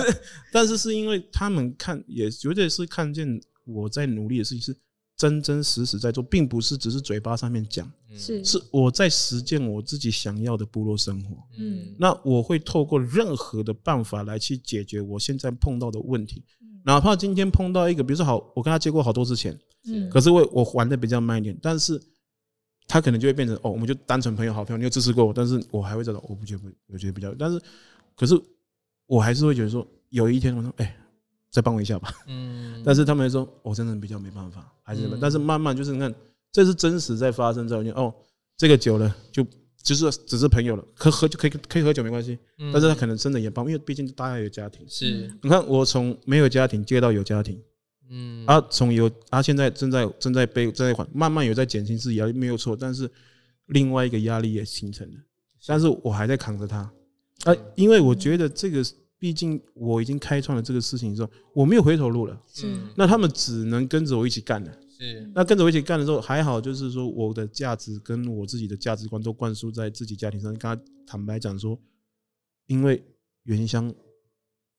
但是是因为他们看，也绝对是看见我在努力的事情是真真实实在做，并不是只是嘴巴上面讲，是是我在实践我自己想要的部落生活。嗯，那我会透过任何的办法来去解决我现在碰到的问题，哪怕今天碰到一个，比如说好，我跟他借过好多次钱，嗯，可是我我还的比较慢一点，但是。他可能就会变成哦，我们就单纯朋友、好朋友。你有支持过我，但是我还会这种，我不觉得不，我觉得比较。但是，可是我还是会觉得说，有一天我说，哎、欸，再帮我一下吧。嗯。但是他们说，我真的比较没办法，还是什么。但是慢慢就是你看，这是真实在发生之后，哦，这个久了就就是只是朋友了，可喝就可以可以喝酒没关系。嗯但是他可能真的也帮，因为毕竟大家有家庭。
是。
你看我从没有家庭接到有家庭。嗯，啊，从有啊，现在正在正在背正在缓，慢慢有在减轻自己压力，没有错。但是另外一个压力也形成了，但是我还在扛着它啊，因为我觉得这个毕竟我已经开创了这个事情之后，我没有回头路了。嗯，那他们只能跟着我一起干了。是，那跟着我一起干的时候还好，就是说我的价值跟我自己的价值观都灌输在自己家庭上。跟他坦白讲说，因为原乡。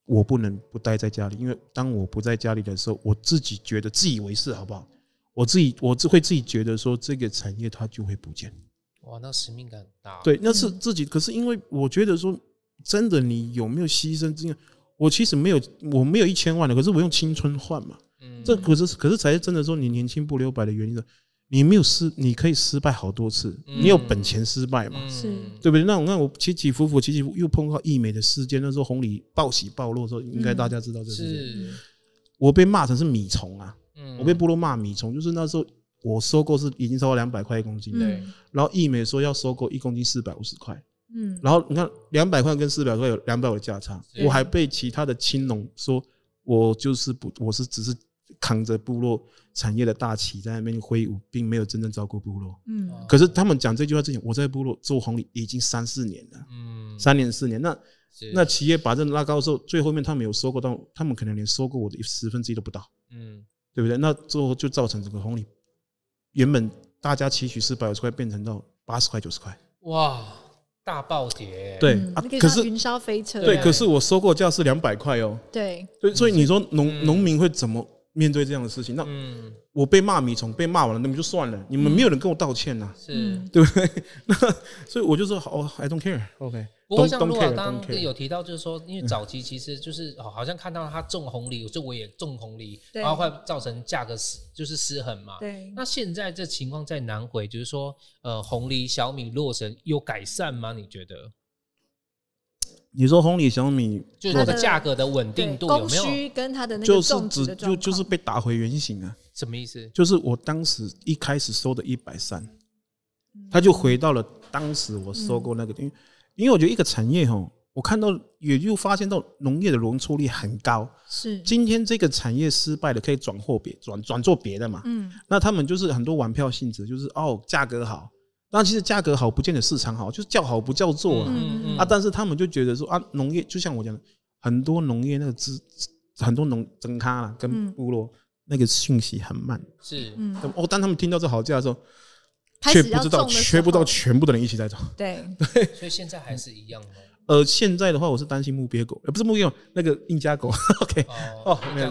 我不能不待在家里，因为当我不在家里的时候，我自己觉得自以为是，好不好？我自己我只会自己觉得说，这个产业它就会不见。
哇，那使命感很大。
对，那是自己。可是因为我觉得说，真的，你有没有牺牲？这样，我其实没有，我没有一千万的，可是我用青春换嘛。嗯，这可是可是才是真的说，你年轻不留白的原因。你没有失，你可以失败好多次，你有本钱失败嘛？是，对不对？那我看我起起伏伏，起起伏伏又碰到义美的事件，那时候红里暴喜暴落的时候，应该大家知道这事情。我被骂成是米虫啊，我被部落骂米虫，就是那时候我收购是已经超过两百块一公斤，对。然后易美说要收购一公斤四百五十块，嗯。然后你看两百块跟四百块有两百的价差，我还被其他的青农说我就是不，我是只是。扛着部落产业的大旗在那边挥舞，并没有真正照顾部落。嗯，可是他们讲这句话之前，我在部落做红利已经三四年了。嗯，三年四年，那那企业把这拉高的时候，最后面他们有收购到，他们可能连收购我的十分之一都不到。嗯，对不对？那最后就造成这个红利原本大家期许是百五十块，变成到八十块九十块。哇，
大暴跌。
对啊，可是
云霄飞车。
对，可是我收购价是两百块哦。
对，
所以所以你说农农民会怎么面对这样的事情？那我被骂米虫，被骂完了，那么就算了。你们没有人跟我道歉呐，是，对不对？那所以我就说，哦，I don't care，OK。
不过像陆老刚刚有提到，就是说，因为早期其实就是好像看到他种红藜，就我也种红梨，然后会造成价格失就是失衡嘛。
对。
那现在这情况在南回，就是说，呃，红梨、小米、洛神有改善吗？你觉得？
你说红藜、小米，
就是它的价格的稳定度有没有？
跟它的那个种植的
就就是被打回原形啊？
什么意思？
就是我当时一开始收的一百三，它就回到了当时我收购那个，因为因为我觉得一个产业哈，我看到也就发现到农业的容错率很高。
是
今天这个产业失败了，可以转货别转转做别的嘛？嗯，那他们就是很多玩票性质，就是哦价格好。那其实价格好不见得市场好，就是叫好不叫座啊。嗯嗯啊，但是他们就觉得说啊，农业就像我讲的，很多农业那个资，很多农增咖啦跟部落那个讯息很慢。
是，
哦，当他们听到这好价的时候，却不知道，却不知道全部的人一起在走。
对
对，所以现在还是一样吗？
呃，现在的话，我是担心木鳖狗，呃，不是木鳖狗，那个印加狗。OK，
哦，印加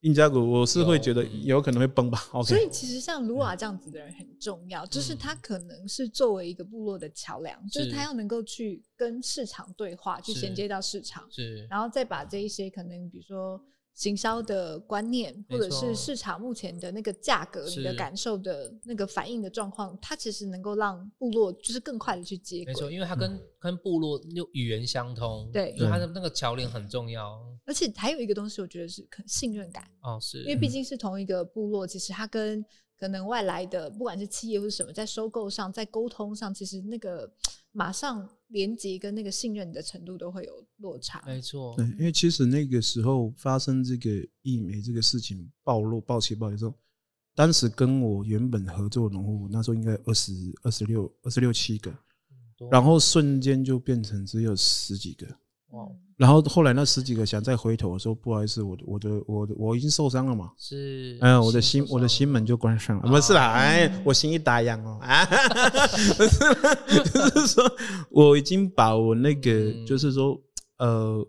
印加谷，我是会觉得有可能会崩吧。OK，
所以其实像卢瓦这样子的人很重要，就是他可能是作为一个部落的桥梁，就是他要能够去跟市场对话，去衔接到市场，
是，
然后再把这一些可能比如说。行销的观念，或者是市场目前的那个价格，你的感受的那个反应的状况，它其实能够让部落就是更快的去接轨。
没错，因为它跟跟部落又语言相通，对，所以它的那个桥梁很重要。
而且还有一个东西，我觉得是可信任感
哦，是因
为毕竟是同一个部落，其实它跟可能外来的不管是企业或是什么，在收购上，在沟通上，其实那个马上。连接跟那个信任的程度都会有落差，
没错。
对，因为其实那个时候发生这个疫苗这个事情暴露、暴起、暴的时候，当时跟我原本合作的农户，那时候应该二十二十六、二十六七个，然后瞬间就变成只有十几个。哇！然后后来那十几个想再回头的时候，不好意思，我的我的我的我已经受伤了嘛。
是，
哎呀，我的心我的心门就关上了。不是啦，哎，我心一打烊哦。啊，不是，就是说我已经把我那个就是说呃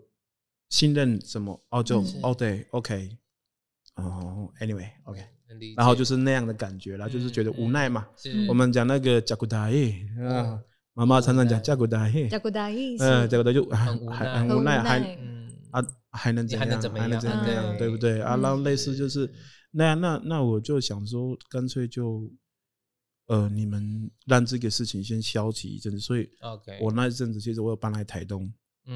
信任什么哦就哦对 OK 哦 Anyway OK，然后就是那样的感觉啦，就是觉得无奈嘛。我们讲那个甲骨台啊。妈妈常常讲加古达嘿，
加古达嘿，
嗯，加古达就很很无奈，还
嗯
啊还能怎样？还能怎么样？对不对？啊，然后类似就是那样，那那我就想说，干脆就呃，你们让这个事情先消极一阵子。所以，OK，我那一阵子其实我有搬来台东，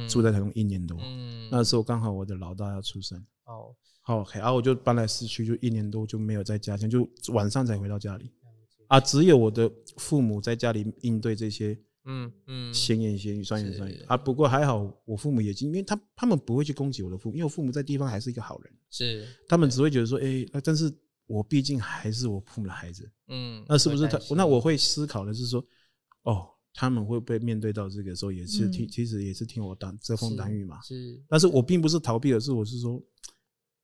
住在台东一年多。嗯，那时候刚好我的老大要出生。哦，好，OK，然后我就搬来市区，就一年多就没有在家乡，就晚上才回到家里。啊，只有我的父母在家里应对这些，嗯嗯，闲言闲语、酸言酸语啊。不过还好，我父母也经，因为他他们不会去攻击我的父母，因为我父母在地方还是一个好人，
是
他们只会觉得说，哎，那但是我毕竟还是我父母的孩子，嗯，那是不是他？那我会思考的是说，哦，他们会不会面对到这个时候也是听，其实也是听我当遮风挡雨嘛，是。但是我并不是逃避，而是我是说，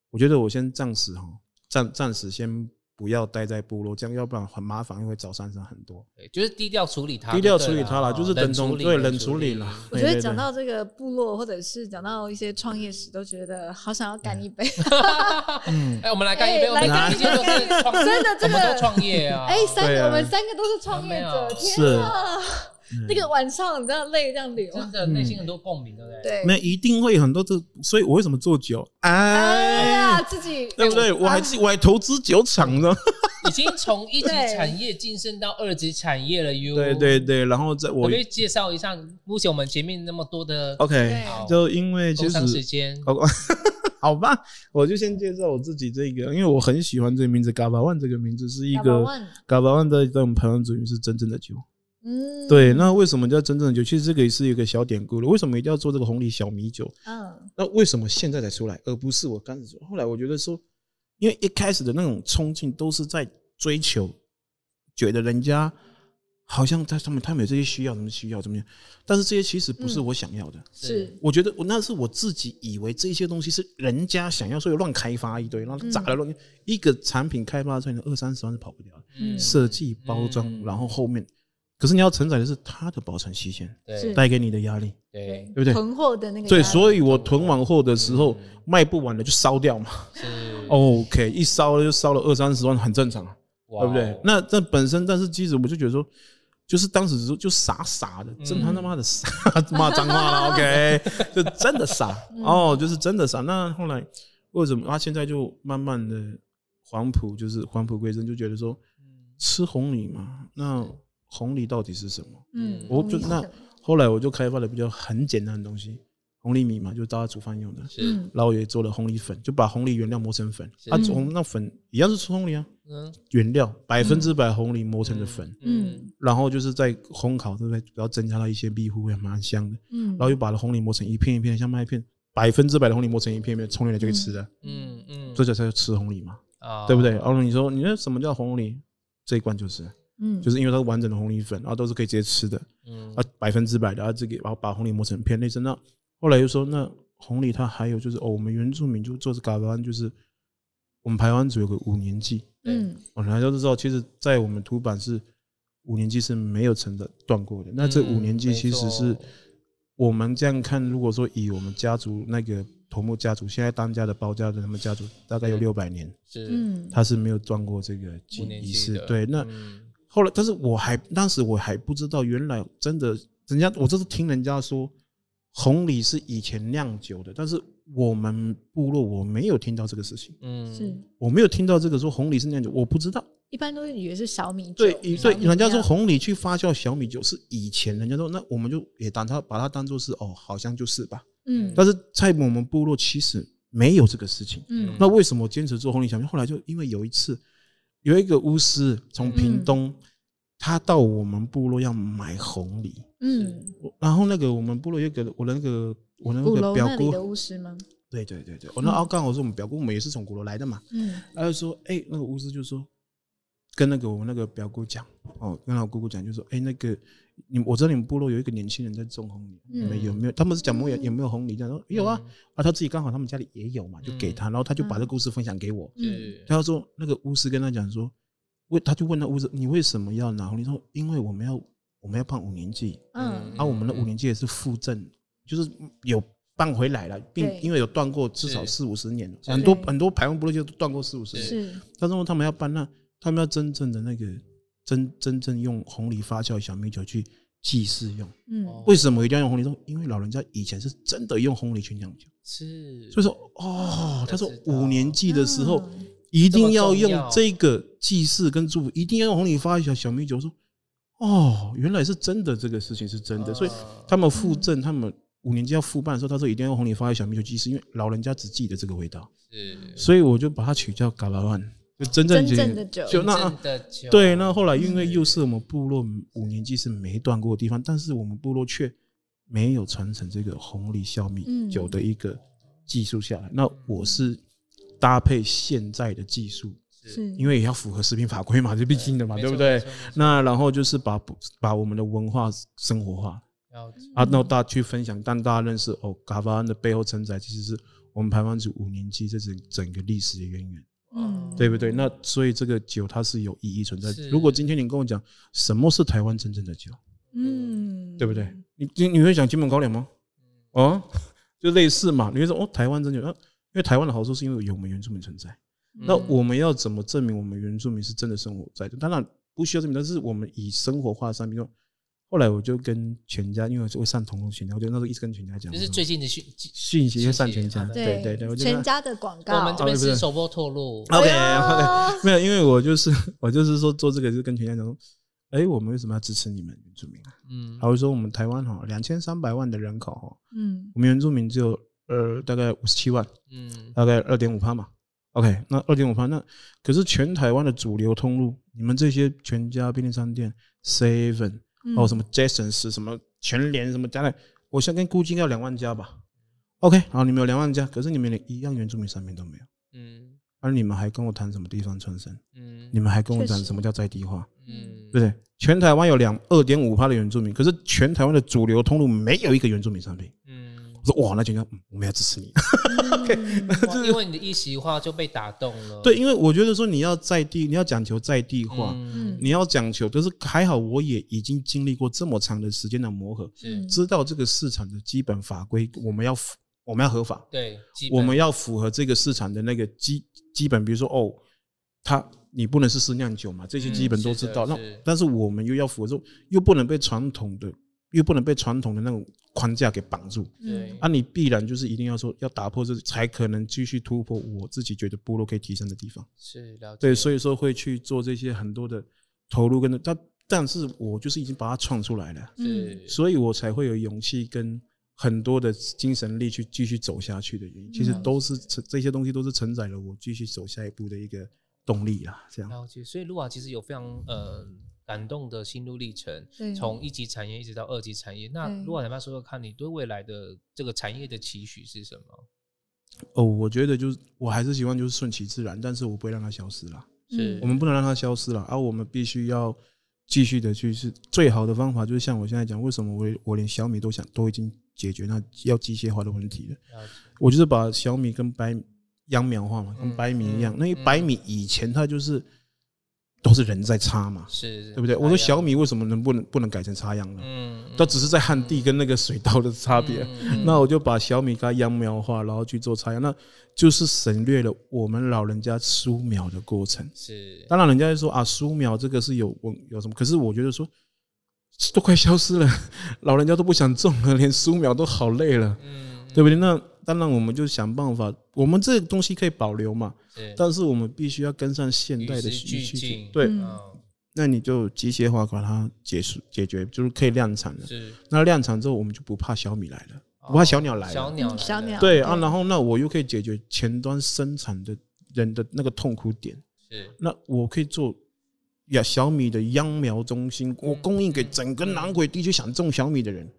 我觉得我先暂时哈，暂暂时先。不要待在部落，这样要不然很麻烦，因为找上山很多。
对，就是低调处理它，
低调处理它了，就是等从对冷处理了。
我觉得讲到这个部落，或者是讲到一些创业史，都觉得好想要干一杯。
嗯，哎，我们来干一杯，来干一杯，
真的，这个
创业啊！
哎，三个，我们三个都是创业者，天啊！那个晚上你知道泪这样流，
真的内心很多共鸣，对不对？
对，
那一定会很多这，所以我为什么做酒？哎
呀，自己
对不对？我还自己我还投资酒厂呢，
已经从一级产业晋升到二级产业了哟。
对对对，然后在我
可以介绍一下，目前我们前面那么多的
OK，就因为其实
时间，
好吧，我就先介绍我自己这个，因为我很喜欢这个名字，GAVA ONE 这个名字是一个 GAVA ONE 的这种排湾族语是真正的酒。嗯，对，那为什么叫真正的酒？其实这个也是一个小典故了。为什么一定要做这个红藜小米酒？嗯，那为什么现在才出来，而不是我刚才说？后来我觉得说，因为一开始的那种冲劲都是在追求，觉得人家好像在他们，他们有这些需要，什么需要怎么样？但是这些其实不是我想要的。嗯、是，我觉得我那是我自己以为这些东西是人家想要，所以乱开发一堆，然后砸了乱，一个产品开发出来二三十万是跑不掉的。嗯，设计包装，然后后面。可是你要承载的是它的保存期限，
对，
带给你的压力，
对，
对不对？
囤货的那个，
对，所以我囤完货的时候卖不完的就烧掉嘛。
是
，OK，一烧就烧了二三十万，很正常，对不对？那这本身，但是其实我就觉得说，就是当时就就傻傻的，真他妈的傻，骂脏话了，OK，就真的傻，哦，就是真的傻。那后来为什么他现在就慢慢的黄埔，就是黄埔归真，就觉得说，吃红米嘛，那。红藜到底是什么？嗯，我就那后来我就开发了比较很简单的东西，红藜米嘛，就大家煮饭用的。是，然后也做了红藜粉，就把红藜原料磨成粉。啊，从那粉一样是吃红藜啊。嗯，原料百分之百红藜磨成的粉。嗯，然后就是在烘烤，对不对？然后增加了一些密糊，也蛮香的。嗯，然后又把红藜磨成一片一片，像麦片，百分之百的红藜磨成一片一片，冲进来就可以吃的。嗯嗯，这才叫吃红藜嘛，啊，对不对？然后你说，你说什么叫红藜？这一罐就是。嗯，就是因为它是完整的红藜粉，然后都是可以直接吃的，嗯，啊，百分之百的，啊，这个然后把红藜磨成片类似。那后来又说，那红藜它还有就是哦，我们原住民就做这嘎巴湾，就是我们排湾族有个五年祭，嗯，我大家都知道，其实，在我们土版是五年祭是没有成的断过的。那这五年祭其实是我们这样看，如果说以我们家族那个头目家族现在当家的包家的他们家族大概有六百年，是，嗯，他是没有断过这个仪式，对，那。后来，但是我还当时我还不知道，原来真的，人家我这是听人家说，红藜是以前酿酒的，但是我们部落我没有听到这个事情，嗯，是。我没有听到这个说红藜是酿酒，我不知道，
一般都是以为是小米酒，
对，对，人家说红藜去发酵小米酒是以前人家说，那我们就也当它把它当做是哦，好像就是吧，嗯，但是在我们部落其实没有这个事情，嗯，那为什么坚持做红藜小米？后来就因为有一次。有一个巫师从屏东，他到我们部落要买红梨，嗯，然后那个我们部落有个我的那个我的那个表姑
的巫师吗？
对对对对，我那刚好是我们表姑，我们也是从鼓楼来的嘛，嗯，他就说，哎，那个巫师就说，跟那个我们那个表姑讲，哦，跟我姑姑讲，就说，哎，那个。你我知道你们部落有一个年轻人在种红藜，你们有没有？他们是讲没有有没有红梨？这样说有啊，啊他自己刚好他们家里也有嘛，就给他，然后他就把这个故事分享给我。嗯，他说那个巫师跟他讲说，为他就问那巫师，你为什么要拿红藜？说因为我们要我们要办五年祭，嗯，啊我们的五年祭也是复振，就是有办回来了，并因为有断过至少四五十年，很多很多排湾部落就断过四五十年。是，他说他们要办那，他们要真正的那个。真真正用红梨发酵小米酒去祭祀用，嗯，为什么一定要用红梨？说因为老人家以前是真的用红梨去酿酒，是，所以说哦，他说五年祭的时候一定要用这个祭祀跟祝福，一定要用红梨发酵小米酒。说哦，原来是真的，这个事情是真的，所以他们复振，他们五年级要复办的时候，他说一定要用红藜发酵小米酒祭祀，因为老人家只记得这个味道，是，所以我就把它取叫嘎拉万。就真正的酒，就那对，那后来因为又是我们部落五年级是没断过的地方，但是我们部落却没有传承这个红梨小米酒的一个技术下来。那我是搭配现在的技术，是。因为也要符合食品法规嘛，这必经的嘛，对不对？那然后就是把把我们的文化生活化，啊，那大家去分享，让大家认识哦，嘎巴安的背后承载其实是我们排湾族五年级这整整个历史的渊源。嗯，对不对？那所以这个酒它是有意义存在。如果今天你跟我讲什么是台湾真正的酒，嗯，对不对？你你你会讲金门高粱吗？啊，就类似嘛。你会说哦，台湾真酒，因为台湾的好处是因为有我们原住民存在。那我们要怎么证明我们原住民是真的生活在的？当然不需要证明，但是我们以生活化的商品说。后来我就跟全家，因为我会上通路全家，我就那时候一直跟全家讲，
就是最近的讯
讯息就上全家，对对对，
全家的广告，
我们这边是首播透露。
OK，没有，因为我就是我就是说做这个，就跟全家讲说，哎，我们为什么要支持你们原住民啊？嗯，还会说我们台湾哈两千三百万的人口哈，嗯，我们原住民只有呃大概五十七万，嗯，大概二点五趴嘛。OK，那二点五趴，那可是全台湾的主流通路，你们这些全家便利商店 Seven。哦，什么 Jason 是什么全联什么加的，我现在跟估计要两万家吧。OK，好，你们有两万家，可是你们连一样原住民商品都没有。嗯，而你们还跟我谈什么地方创生？嗯，你们还跟我讲什么叫在地化？嗯，对不对？全台湾有两二点五趴的原住民，可是全台湾的主流通路没有一个原住民商品。嗯，我说哇，那就应该我们要支持你。
嗯、因为你的一席话就被打动了。
对，因为我觉得说你要在地，你要讲求在地化，嗯、你要讲求，就是还好，我也已经经历过这么长的时间的磨合，
是
知道这个市场的基本法规，我们要我们要合法，
对，
我们要符合这个市场的那个基基本，比如说哦，它你不能是私酿酒嘛，这些基本都知道。嗯、那但是我们又要符合，说又不能被传统的。又不能被传统的那种框架给绑住，
对，
啊，你必然就是一定要说要打破这，才可能继续突破。我自己觉得部落可以提升的地方
是了解，
对，所以说会去做这些很多的投入跟但，但是我就是已经把它创出来了，
嗯，
所以我才会有勇气跟很多的精神力去继续走下去的原因。其实都是这些东西都是承载了我继续走下一步的一个动力啊，这样。
了解，所以路瓦其实有非常呃。感动的心路历程，从一级产业一直到二级产业。那如果你要说说看，你对未来的这个产业的期许是什么？
哦，我觉得就是我还是希望就是顺其自然，但是我不会让它消失了。
是
我们不能让它消失了，而、啊、我们必须要继续的去是最好的方法，就是像我现在讲，为什么我我连小米都想都已经解决那要机械化的问题了。我就是把小米跟白秧苗化嘛，跟白米一样。那因为白米以前它就是。都是人在插嘛，
是，是，
对不对？我说小米为什么能不能不能改成插秧呢？嗯，它只是在旱地跟那个水稻的差别。那我就把小米跟秧苗化，然后去做插秧，那就是省略了我们老人家疏苗的过程。
是，
当然人家就说啊，疏苗这个是有有什么？可是我觉得说都快消失了，老人家都不想种了，连疏苗都好累了，嗯，对不对？那。当然，我们就想办法，我们这个东西可以保留嘛，但是我们必须要跟上现代的需求。对，那你就机械化把它解束解决，就是可以量产了。那量产之后，我们就不怕小米来了，不怕小鸟来了。
小鸟，小鸟。
对啊，然后那我又可以解决前端生产的人的那个痛苦点。
是，
那我可以做呀，小米的秧苗中心，我供应给整个南回地区想种小米的人。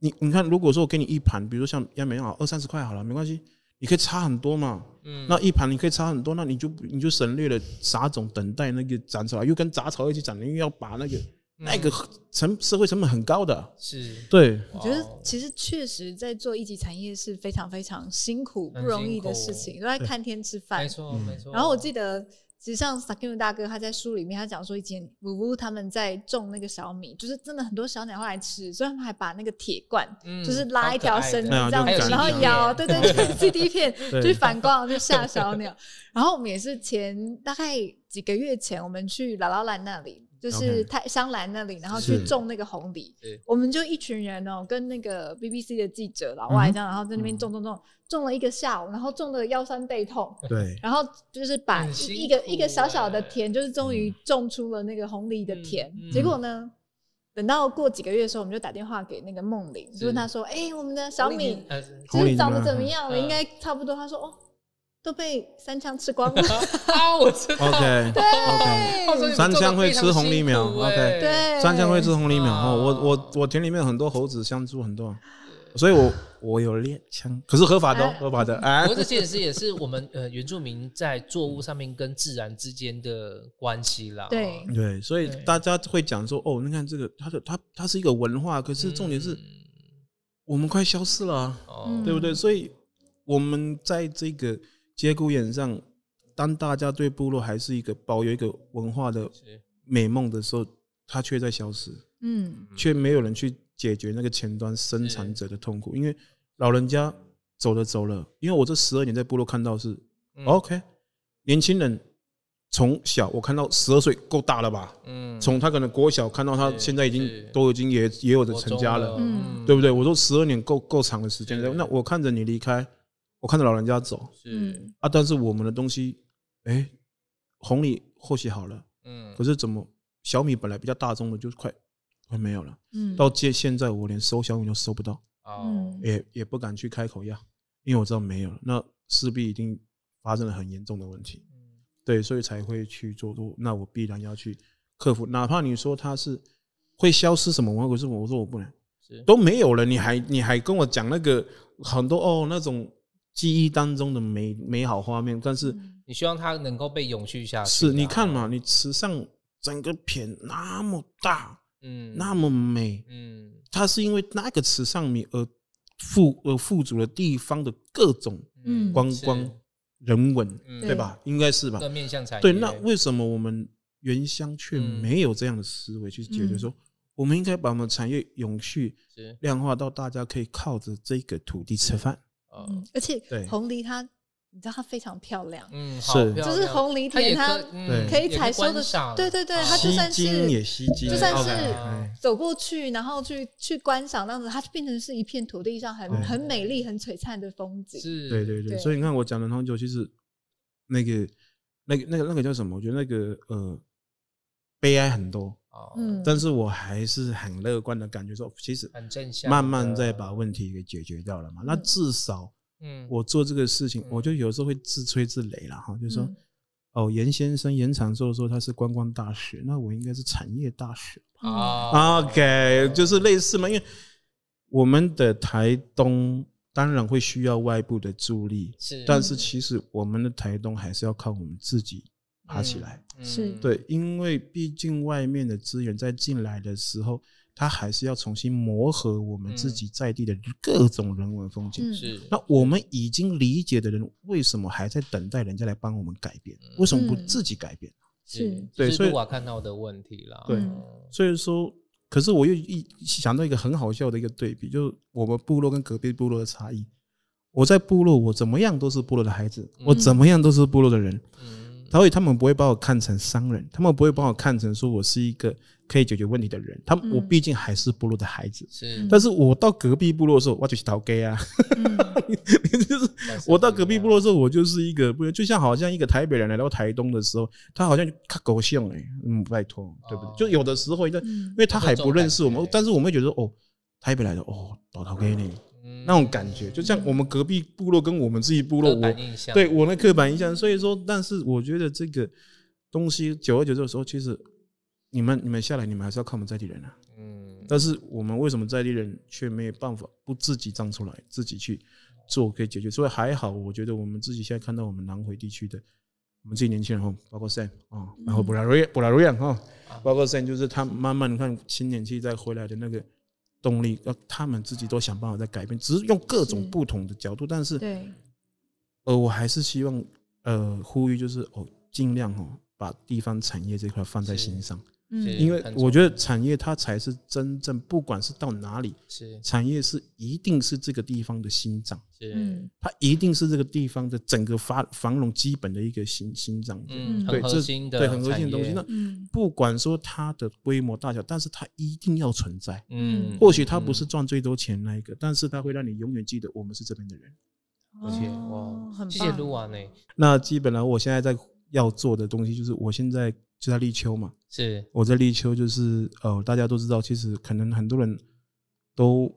你你看，如果说我给你一盘，比如说像秧苗好二三十块好了，没关系，你可以差很多嘛。嗯，那一盘你可以差很多，那你就你就省略了杂种等待那个长出来，又跟杂草一起长，因为要把那个那个成社会成本很高的。
是，
对。
我觉得其实确实在做一级产业是非常非常辛苦不容易的事情，都在看天吃饭。
没错没错。
然后我记得。实际上，Sakim 大哥他在书里面他讲说，以前呜呜他们在种那个小米，就是真的很多小鸟会来吃，所以他们还把那个铁罐，就是拉一条绳子这样子，然后摇，对对对，CD 片就是 反光就吓小鸟。然后我们也是前大概几个月前，我们去姥姥兰那里。就是太香兰那里，然后去种那个红梨，我们就一群人哦，跟那个 BBC 的记者老外这样，然后在那边种种种，种了一个下午，然后种的腰酸背痛。
对，
然后就是把一个一个小小的田，就是终于种出了那个红梨的田。结果呢，等到过几个月的时候，我们就打电话给那个梦玲，就问他说：“哎，我们的小米就是长得怎么样了？应该差不多。”他说：“哦。”都被三枪吃光了
啊！我知道
，OK，
对
，OK，三枪会吃红藜苗，OK，
对，
三枪会吃红藜苗哦。我我我田里面很多猴子、香猪很多，所以我我有猎枪，可是合法的，合法的。哎，
不过这其实也是我们呃原住民在作物上面跟自然之间的关系啦。
对
对，所以大家会讲说，哦，你看这个，它的它它是一个文化，可是重点是我们快消失了，对不对？所以我们在这个。节骨眼上，当大家对部落还是一个保有一个文化的美梦的时候，它却在消失。嗯，却没有人去解决那个前端生产者的痛苦，因为老人家走了走了。因为我这十二年在部落看到是 OK，年轻人从小我看到十二岁够大了吧？嗯，从他可能国小看到他现在已经都已经也也有的成家了，嗯，对不对？我说十二年够够长的时间，那我看着你离开。我看着老人家走，
是。
啊，但是我们的东西，哎，红米或许好了，嗯，可是怎么小米本来比较大众的，就快快没有了，嗯，到接现在我连收小米都收不到，哦，也也不敢去开口要，因为我知道没有了，那势必一定发生了很严重的问题，嗯，对，所以才会去做多，那我必然要去克服，哪怕你说它是会消失什么，我可是我说我不能，是。都没有了，你还你还跟我讲那个很多哦那种。记忆当中的美美好画面，但是
你希望它能够被永续下去。
是，你看嘛，你池上整个片那么大，嗯，那么美，嗯，它是因为那个池上米而富而富足的地方的各种观光人文，对吧？应该是吧？
面向产业。
对，那为什么我们原乡却没有这样的思维去解决？说我们应该把我们产业永续量化到大家可以靠着这个土地吃饭。
嗯，而且红梨它。你知道它非常漂亮，
嗯，是，
就是红梨田，它可以采收的，对对对，它就算是
也吸睛，
就算是走过去，然后去去观赏，那样子它就变成是一片土地上很很美丽、很璀璨的风景。
是，
对对对，所以你看我讲的红酒，其实那个那个那个那个叫什么？我觉得那个呃悲哀很多，嗯，但是我还是很乐观的感觉说，其实
很正向，
慢慢在把问题给解决掉了嘛。那至少。嗯，我做这个事情，我就有时候会自吹自擂了哈，就是说，哦，严先生严长寿说他是观光大使，那我应该是产业大使啊。OK，就是类似嘛，因为我们的台东当然会需要外部的助力，是，但是其实我们的台东还是要靠我们自己爬起来，
是
对，因为毕竟外面的资源在进来的时候。他还是要重新磨合我们自己在地的各种人文风景。是，那我们已经理解的人，为什么还在等待人家来帮我们改变？为什么不自己改变？
是，
对，所以
我看到的问题了。
对，所以说，可是我又一想到一个很好笑的一个对比，就是我们部落跟隔壁部落的差异。我在部落，我怎么样都是部落的孩子，我怎么样都是部落的人。所以他们不会把我看成商人，他们不会把我看成说我是一个可以解决问题的人。他们我毕竟还是部落的孩子，是。但是我到隔壁部落的时候，我就是头家啊，就是我到隔壁部落的时候，我就是一个，不就像好像一个台北人来到台东的时候，他好像看狗像哎，嗯，拜托，对不对？就有的时候，因为因为他还不认识我们，但是我们会觉得哦，台北来的哦，老头给你。那种感觉，就像我们隔壁部落跟我们自己部落，我对我那刻板印象，所以说，但是我觉得这个东西久而久之的时候，其实你们你们下来，你们还是要靠我们在地人啊。嗯，但是我们为什么在地人却没有办法不自己站出来，自己去做可以解决？所以还好，我觉得我们自己现在看到我们南回地区的我们这些年轻人哈，包括 Sam 啊，然后布拉瑞布拉瑞扬哈，包括 Sam，就是他慢慢看青年期再回来的那个。动力，要他们自己都想办法在改变，只是用各种不同的角度，但是，对，呃，我还是希望，呃，呼吁就是哦，尽量哦，把地方产业这块放在心上。嗯，因为我觉得产业它才是真正，不管是到哪里，是产业是一定是这个地方的心脏，是它一定是这个地方的整个发繁荣基本的一个心心脏，
嗯，对，这
对很核心的东西。那不管说它的规模大小，但是它一定要存在，嗯，或许它不是赚最多钱那一个，但是它会让你永远记得我们是这边的人。
而且哇，谢谢卢瓦呢。
那基本上我现在在要做的东西，就是我现在。就在立秋嘛，是。我在立秋，就是呃，大家都知道，其实可能很多人都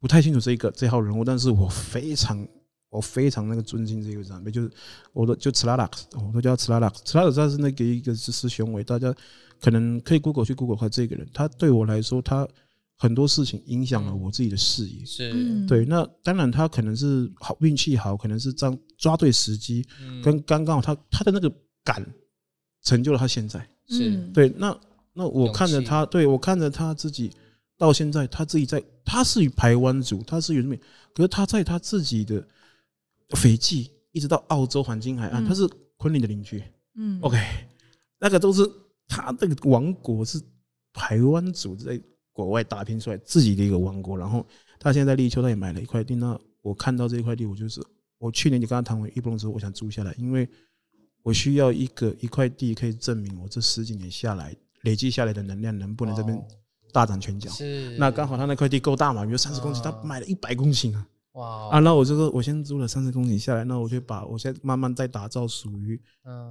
不太清楚这个这号人物，但是我非常我非常那个尊敬这个长辈，就是我的就茨拉拉克，我都叫茨拉拉克，茨拉拉克他是那个一个是师兄伟，大家可能可以 Google 去 Google 看这个人，他对我来说，他很多事情影响了我自己的视野，是。对。那当然他可能是好运气好，可能是这样抓对时机，跟刚刚好他他的那个感。成就了他现在。是。对，那那我看着他，对我看着他自己到现在，他自己在，他是与排湾族，他是原住民，可是他在他自己的斐济，一直到澳洲黄金海岸，他是昆凌的邻居，嗯，OK，那个都是他这个王国是台湾族在国外打拼出来自己的一个王国，然后他现在在立秋，他也买了一块地，那我看到这一块地，我就是我去年就跟他谈完一不之后，我想租下来，因为。我需要一个一块地，可以证明我这十几年下来累积下来的能量能不能这边大展拳脚。是，那刚好他那块地够大嘛，比如三十公顷，他买了一百公顷啊。哇！啊，那我就说，我先租了三十公顷下来，那我就把我现在慢慢再打造属于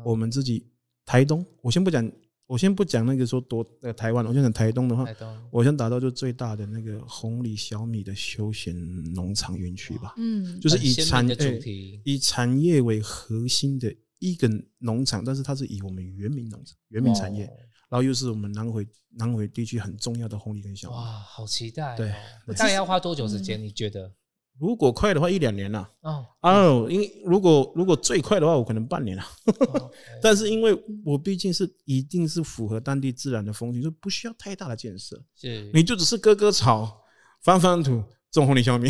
我们自己台东。我先不讲，我先不讲那个说多呃台湾，我先讲台东的话，我先打造就最大的那个红藜小米的休闲农场园区吧。嗯，就是以产业以产业为核心的。一个农场，但是它是以我们原民农场、原民产业，然后又是我们南回南回地区很重要的红利跟小米。
哇，好期待！对，大概要花多久时间？你觉得？
如果快的话，一两年了。哦哦，因为如果如果最快的话，我可能半年了。但是因为我毕竟是一定是符合当地自然的风景，就不需要太大的建设。是，你就只是割割草、翻翻土、种红藜小米。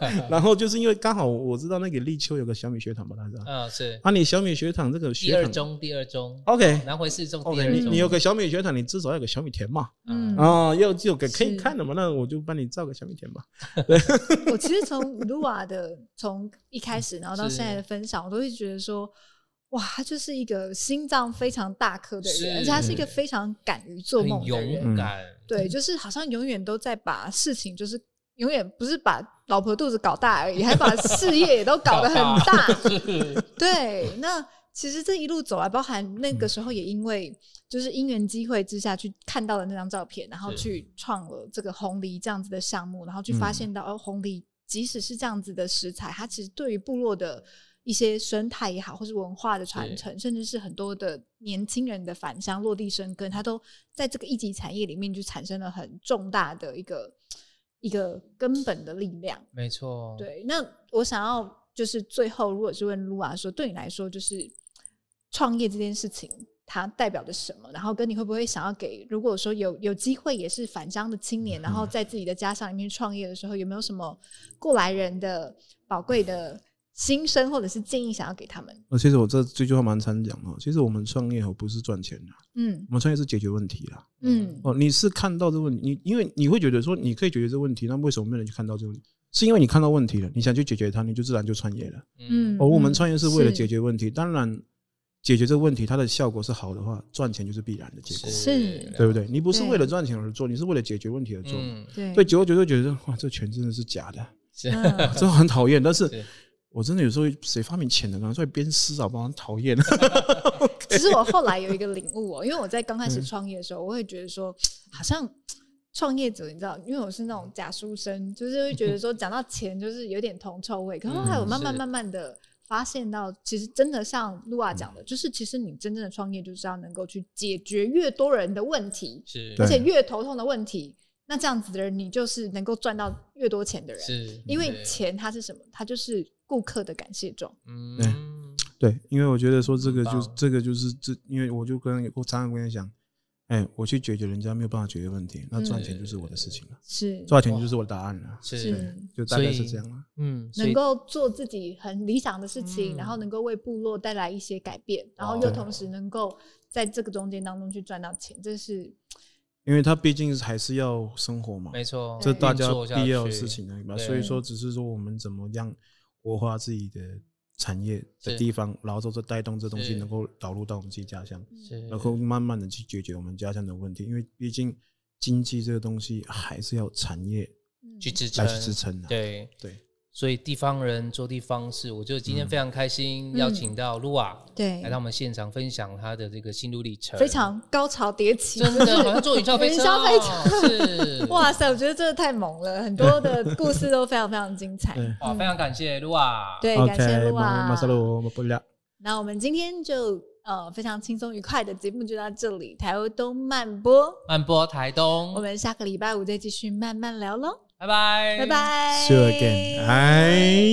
然后就是因为刚好我知道那个立秋有个小米学堂吧，他知道？
嗯，是。
啊，你小米学堂这个学堂
第二中，第二中
，OK，
南回四中
，OK，你你有个小米学堂，你至少要有个小米田嘛，
嗯
啊，要就有个可以看的嘛，那我就帮你造个小米田吧。
对，我其实从卢瓦的从一开始，然后到现在的分享，我都会觉得说。哇，他就是一个心脏非常大颗的人，而且他是一个非常敢于做梦的人。
勇敢，
对，就是好像永远都在把事情，就是永远不是把老婆肚子搞大而已，还把事业也都搞得很大。对，那其实这一路走来，包含那个时候也因为就是因缘机会之下去看到了那张照片，然后去创了这个红梨这样子的项目，然后去发现到哦，红梨即使是这样子的食材，它其实对于部落的。一些生态也好，或是文化的传承，甚至是很多的年轻人的返乡落地生根，它都在这个一级产业里面就产生了很重大的一个一个根本的力量。
没错，
对。那我想要就是最后，如果是问露啊说，对你来说，就是创业这件事情，它代表着什么？然后跟你会不会想要给，如果说有有机会也是返乡的青年，然后在自己的家乡里面创业的时候，有没有什么过来人的宝贵的？心声或者是建议想要给他们。
呃，其实我这这句话蛮常讲哦。其实我们创业哦，不是赚钱的，
嗯，
我们创业是解决问题啦，
嗯。
哦，你是看到这个问题，你因为你会觉得说你可以解决这个问题，那为什么没有人去看到这个问题？是因为你看到问题了，你想去解决它，你就自然就创业了。
嗯。
哦，我们创业是为了解决问题，当然解决这个问题，它的效果是好的话，赚钱就是必然的结果，
是，
对不对？你不是为了赚钱而做，你是为了解决问题而做。
对。
对，久而久之觉得哇，这钱真的是假的，
是，
真的很讨厌，但是。我真的有时候谁发明钱的，然后在鞭尸啊，把人讨厌。
其实我后来有一个领悟哦，因为我在刚开始创业的时候，我会觉得说，好像创业者，你知道，因为我是那种假书生，就是会觉得说，讲到钱就是有点铜臭味。可是后来我慢慢慢慢的发现到，其实真的像露啊讲的，就是其实你真正的创业就是要能够去解决越多人的问题，
是，
而且越头痛的问题。那这样子的人，你就是能够赚到越多钱的人，
是，
因为钱它是什么？它就是顾客的感谢状。
嗯，对，因为我觉得说这个就是这个就是这，因为我就跟我常常跟人讲，哎，我去解决人家没有办法解决问题，那赚钱就是我的事情了，
是
赚钱就是我的答案了，
是，
就大概是这样了。
嗯，
能够做自己很理想的事情，然后能够为部落带来一些改变，然后又同时能够在这个中间当中去赚到钱，这是。
因为他毕竟还是要生活嘛，
没错，
这大家必要的事情而已嘛。所以说，只是说我们怎么样活化自己的产业的地方，然后说这带动这东西能够导入到我们自己家乡，然后慢慢的去解决我们家乡的问题。因为毕竟经济这个东西还是要产业
去支撑，
来去支撑的。
对
对。
所以地方人做地方事，我觉得今天非常开心，邀请到噜啊，对，来到我们现场分享他的这个心路历程，
非常高潮迭起，
真的好像坐云霄飞车，
云霄飞车
是，
哇塞，我觉得真的太猛了，很多的故事都非常非常精彩，
好，非常感谢露瓦，
对，感
谢露瓦。
那我们今天就呃非常轻松愉快的节目就到这里，台东慢播，
慢播台东，
我们下个礼拜五再继续慢慢聊喽。
拜拜，
拜拜，
See you again，拜。